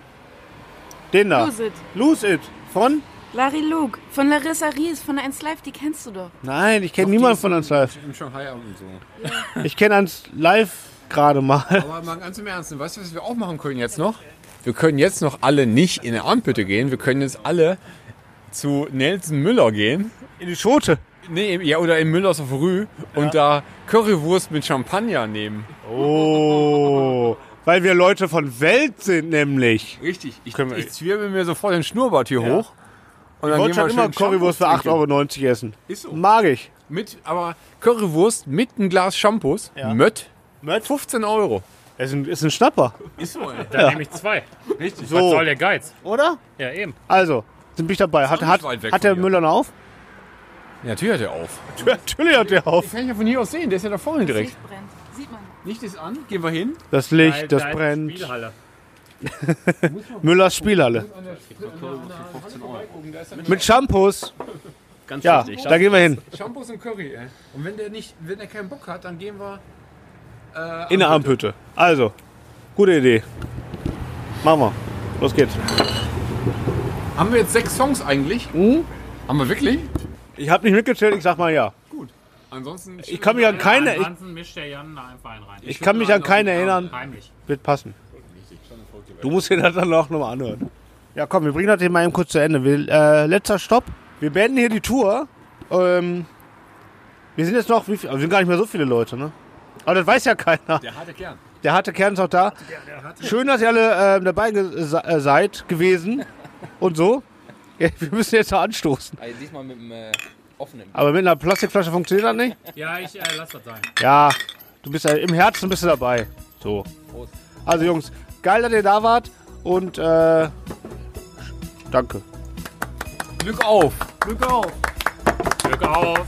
den da. Lose It. Lose It. Von? Larry Luke. Von Larissa Ries, von 1 Live, die kennst du doch. Nein, ich kenne niemanden von uns live. Im Shanghai und so. [LAUGHS] Ich kenne uns live gerade mal. Aber mal ganz im Ernst, weißt du, was wir auch machen können jetzt noch? Wir können jetzt noch alle nicht in eine Armbütte gehen. Wir können jetzt alle zu Nelson Müller gehen. In die Schote. Nee, ja, oder in Müllers auf Rü und da Currywurst mit Champagner nehmen. Oh, weil wir Leute von Welt sind nämlich. Richtig. Ich, ich zwirbel mir sofort den Schnurrbart hier hoch. Und Ich wollte schon immer Currywurst für Shampoos 8,90 Euro essen. Ist so. Mag ich. Mit, aber Currywurst mit einem Glas Shampoos. Ja. Mött. Mött? 15 Euro. Ist ein, ist ein Schnapper, Ist so, ey. Dann nehme ich zwei. Richtig. So. Was soll der Geiz? oder? Ja, eben. Also, sind ich dabei. Hat, hat, nicht hat der hier. Müller noch auf? Ja, natürlich hat er auf. [LAUGHS] Natürlich hat der auf. Kann ich ja von hier aus sehen, der ist ja da vorne direkt. Licht brennt. Sieht man. Licht ist an, gehen wir hin. Das Licht, das Da ist brennt. Spielhalle. [LAUGHS] Müllers Spielhalle. Mit Shampoos. Ganz Ja, da gehen wir hin. Shampoos und Curry, ey. Und wenn der nicht, wenn der keinen Bock hat, dann gehen wir. Äh, In der Armbütte. Also, gute Idee. Machen wir. Los geht's. Haben wir jetzt sechs Songs eigentlich? Mhm. Haben wir wirklich? Ich habe nicht mitgezählt, ich sag mal ja. Ansonsten. Ich kann mich an keine, ich, Ansonsten mischt der Jan da einfach einen rein. ich kann mich an keine erinnern. Heimlich. Wird passen. Du musst dir das dann auch nochmal anhören. Ja, komm, wir bringen das hier mal eben kurz zu Ende. Wir, äh, letzter Stopp. Wir beenden hier die Tour. Ähm, wir sind jetzt noch, wie viel, also wir sind gar nicht mehr so viele Leute, ne? Aber das weiß ja keiner. Der harte Kern. Der harte Kern ist auch da. Schön, dass ihr alle ähm, dabei ge se- äh, seid gewesen [LAUGHS] und so. Ja, wir müssen jetzt noch anstoßen. Also diesmal mit dem äh, offenen. Aber mit einer Plastikflasche funktioniert das nicht? Ja, ich äh, lass das sein. Ja, du bist ja im Herzen bist du dabei. So. Also Jungs, geil, dass ihr da wart und äh, danke. Glück auf! Glück auf! Glück auf.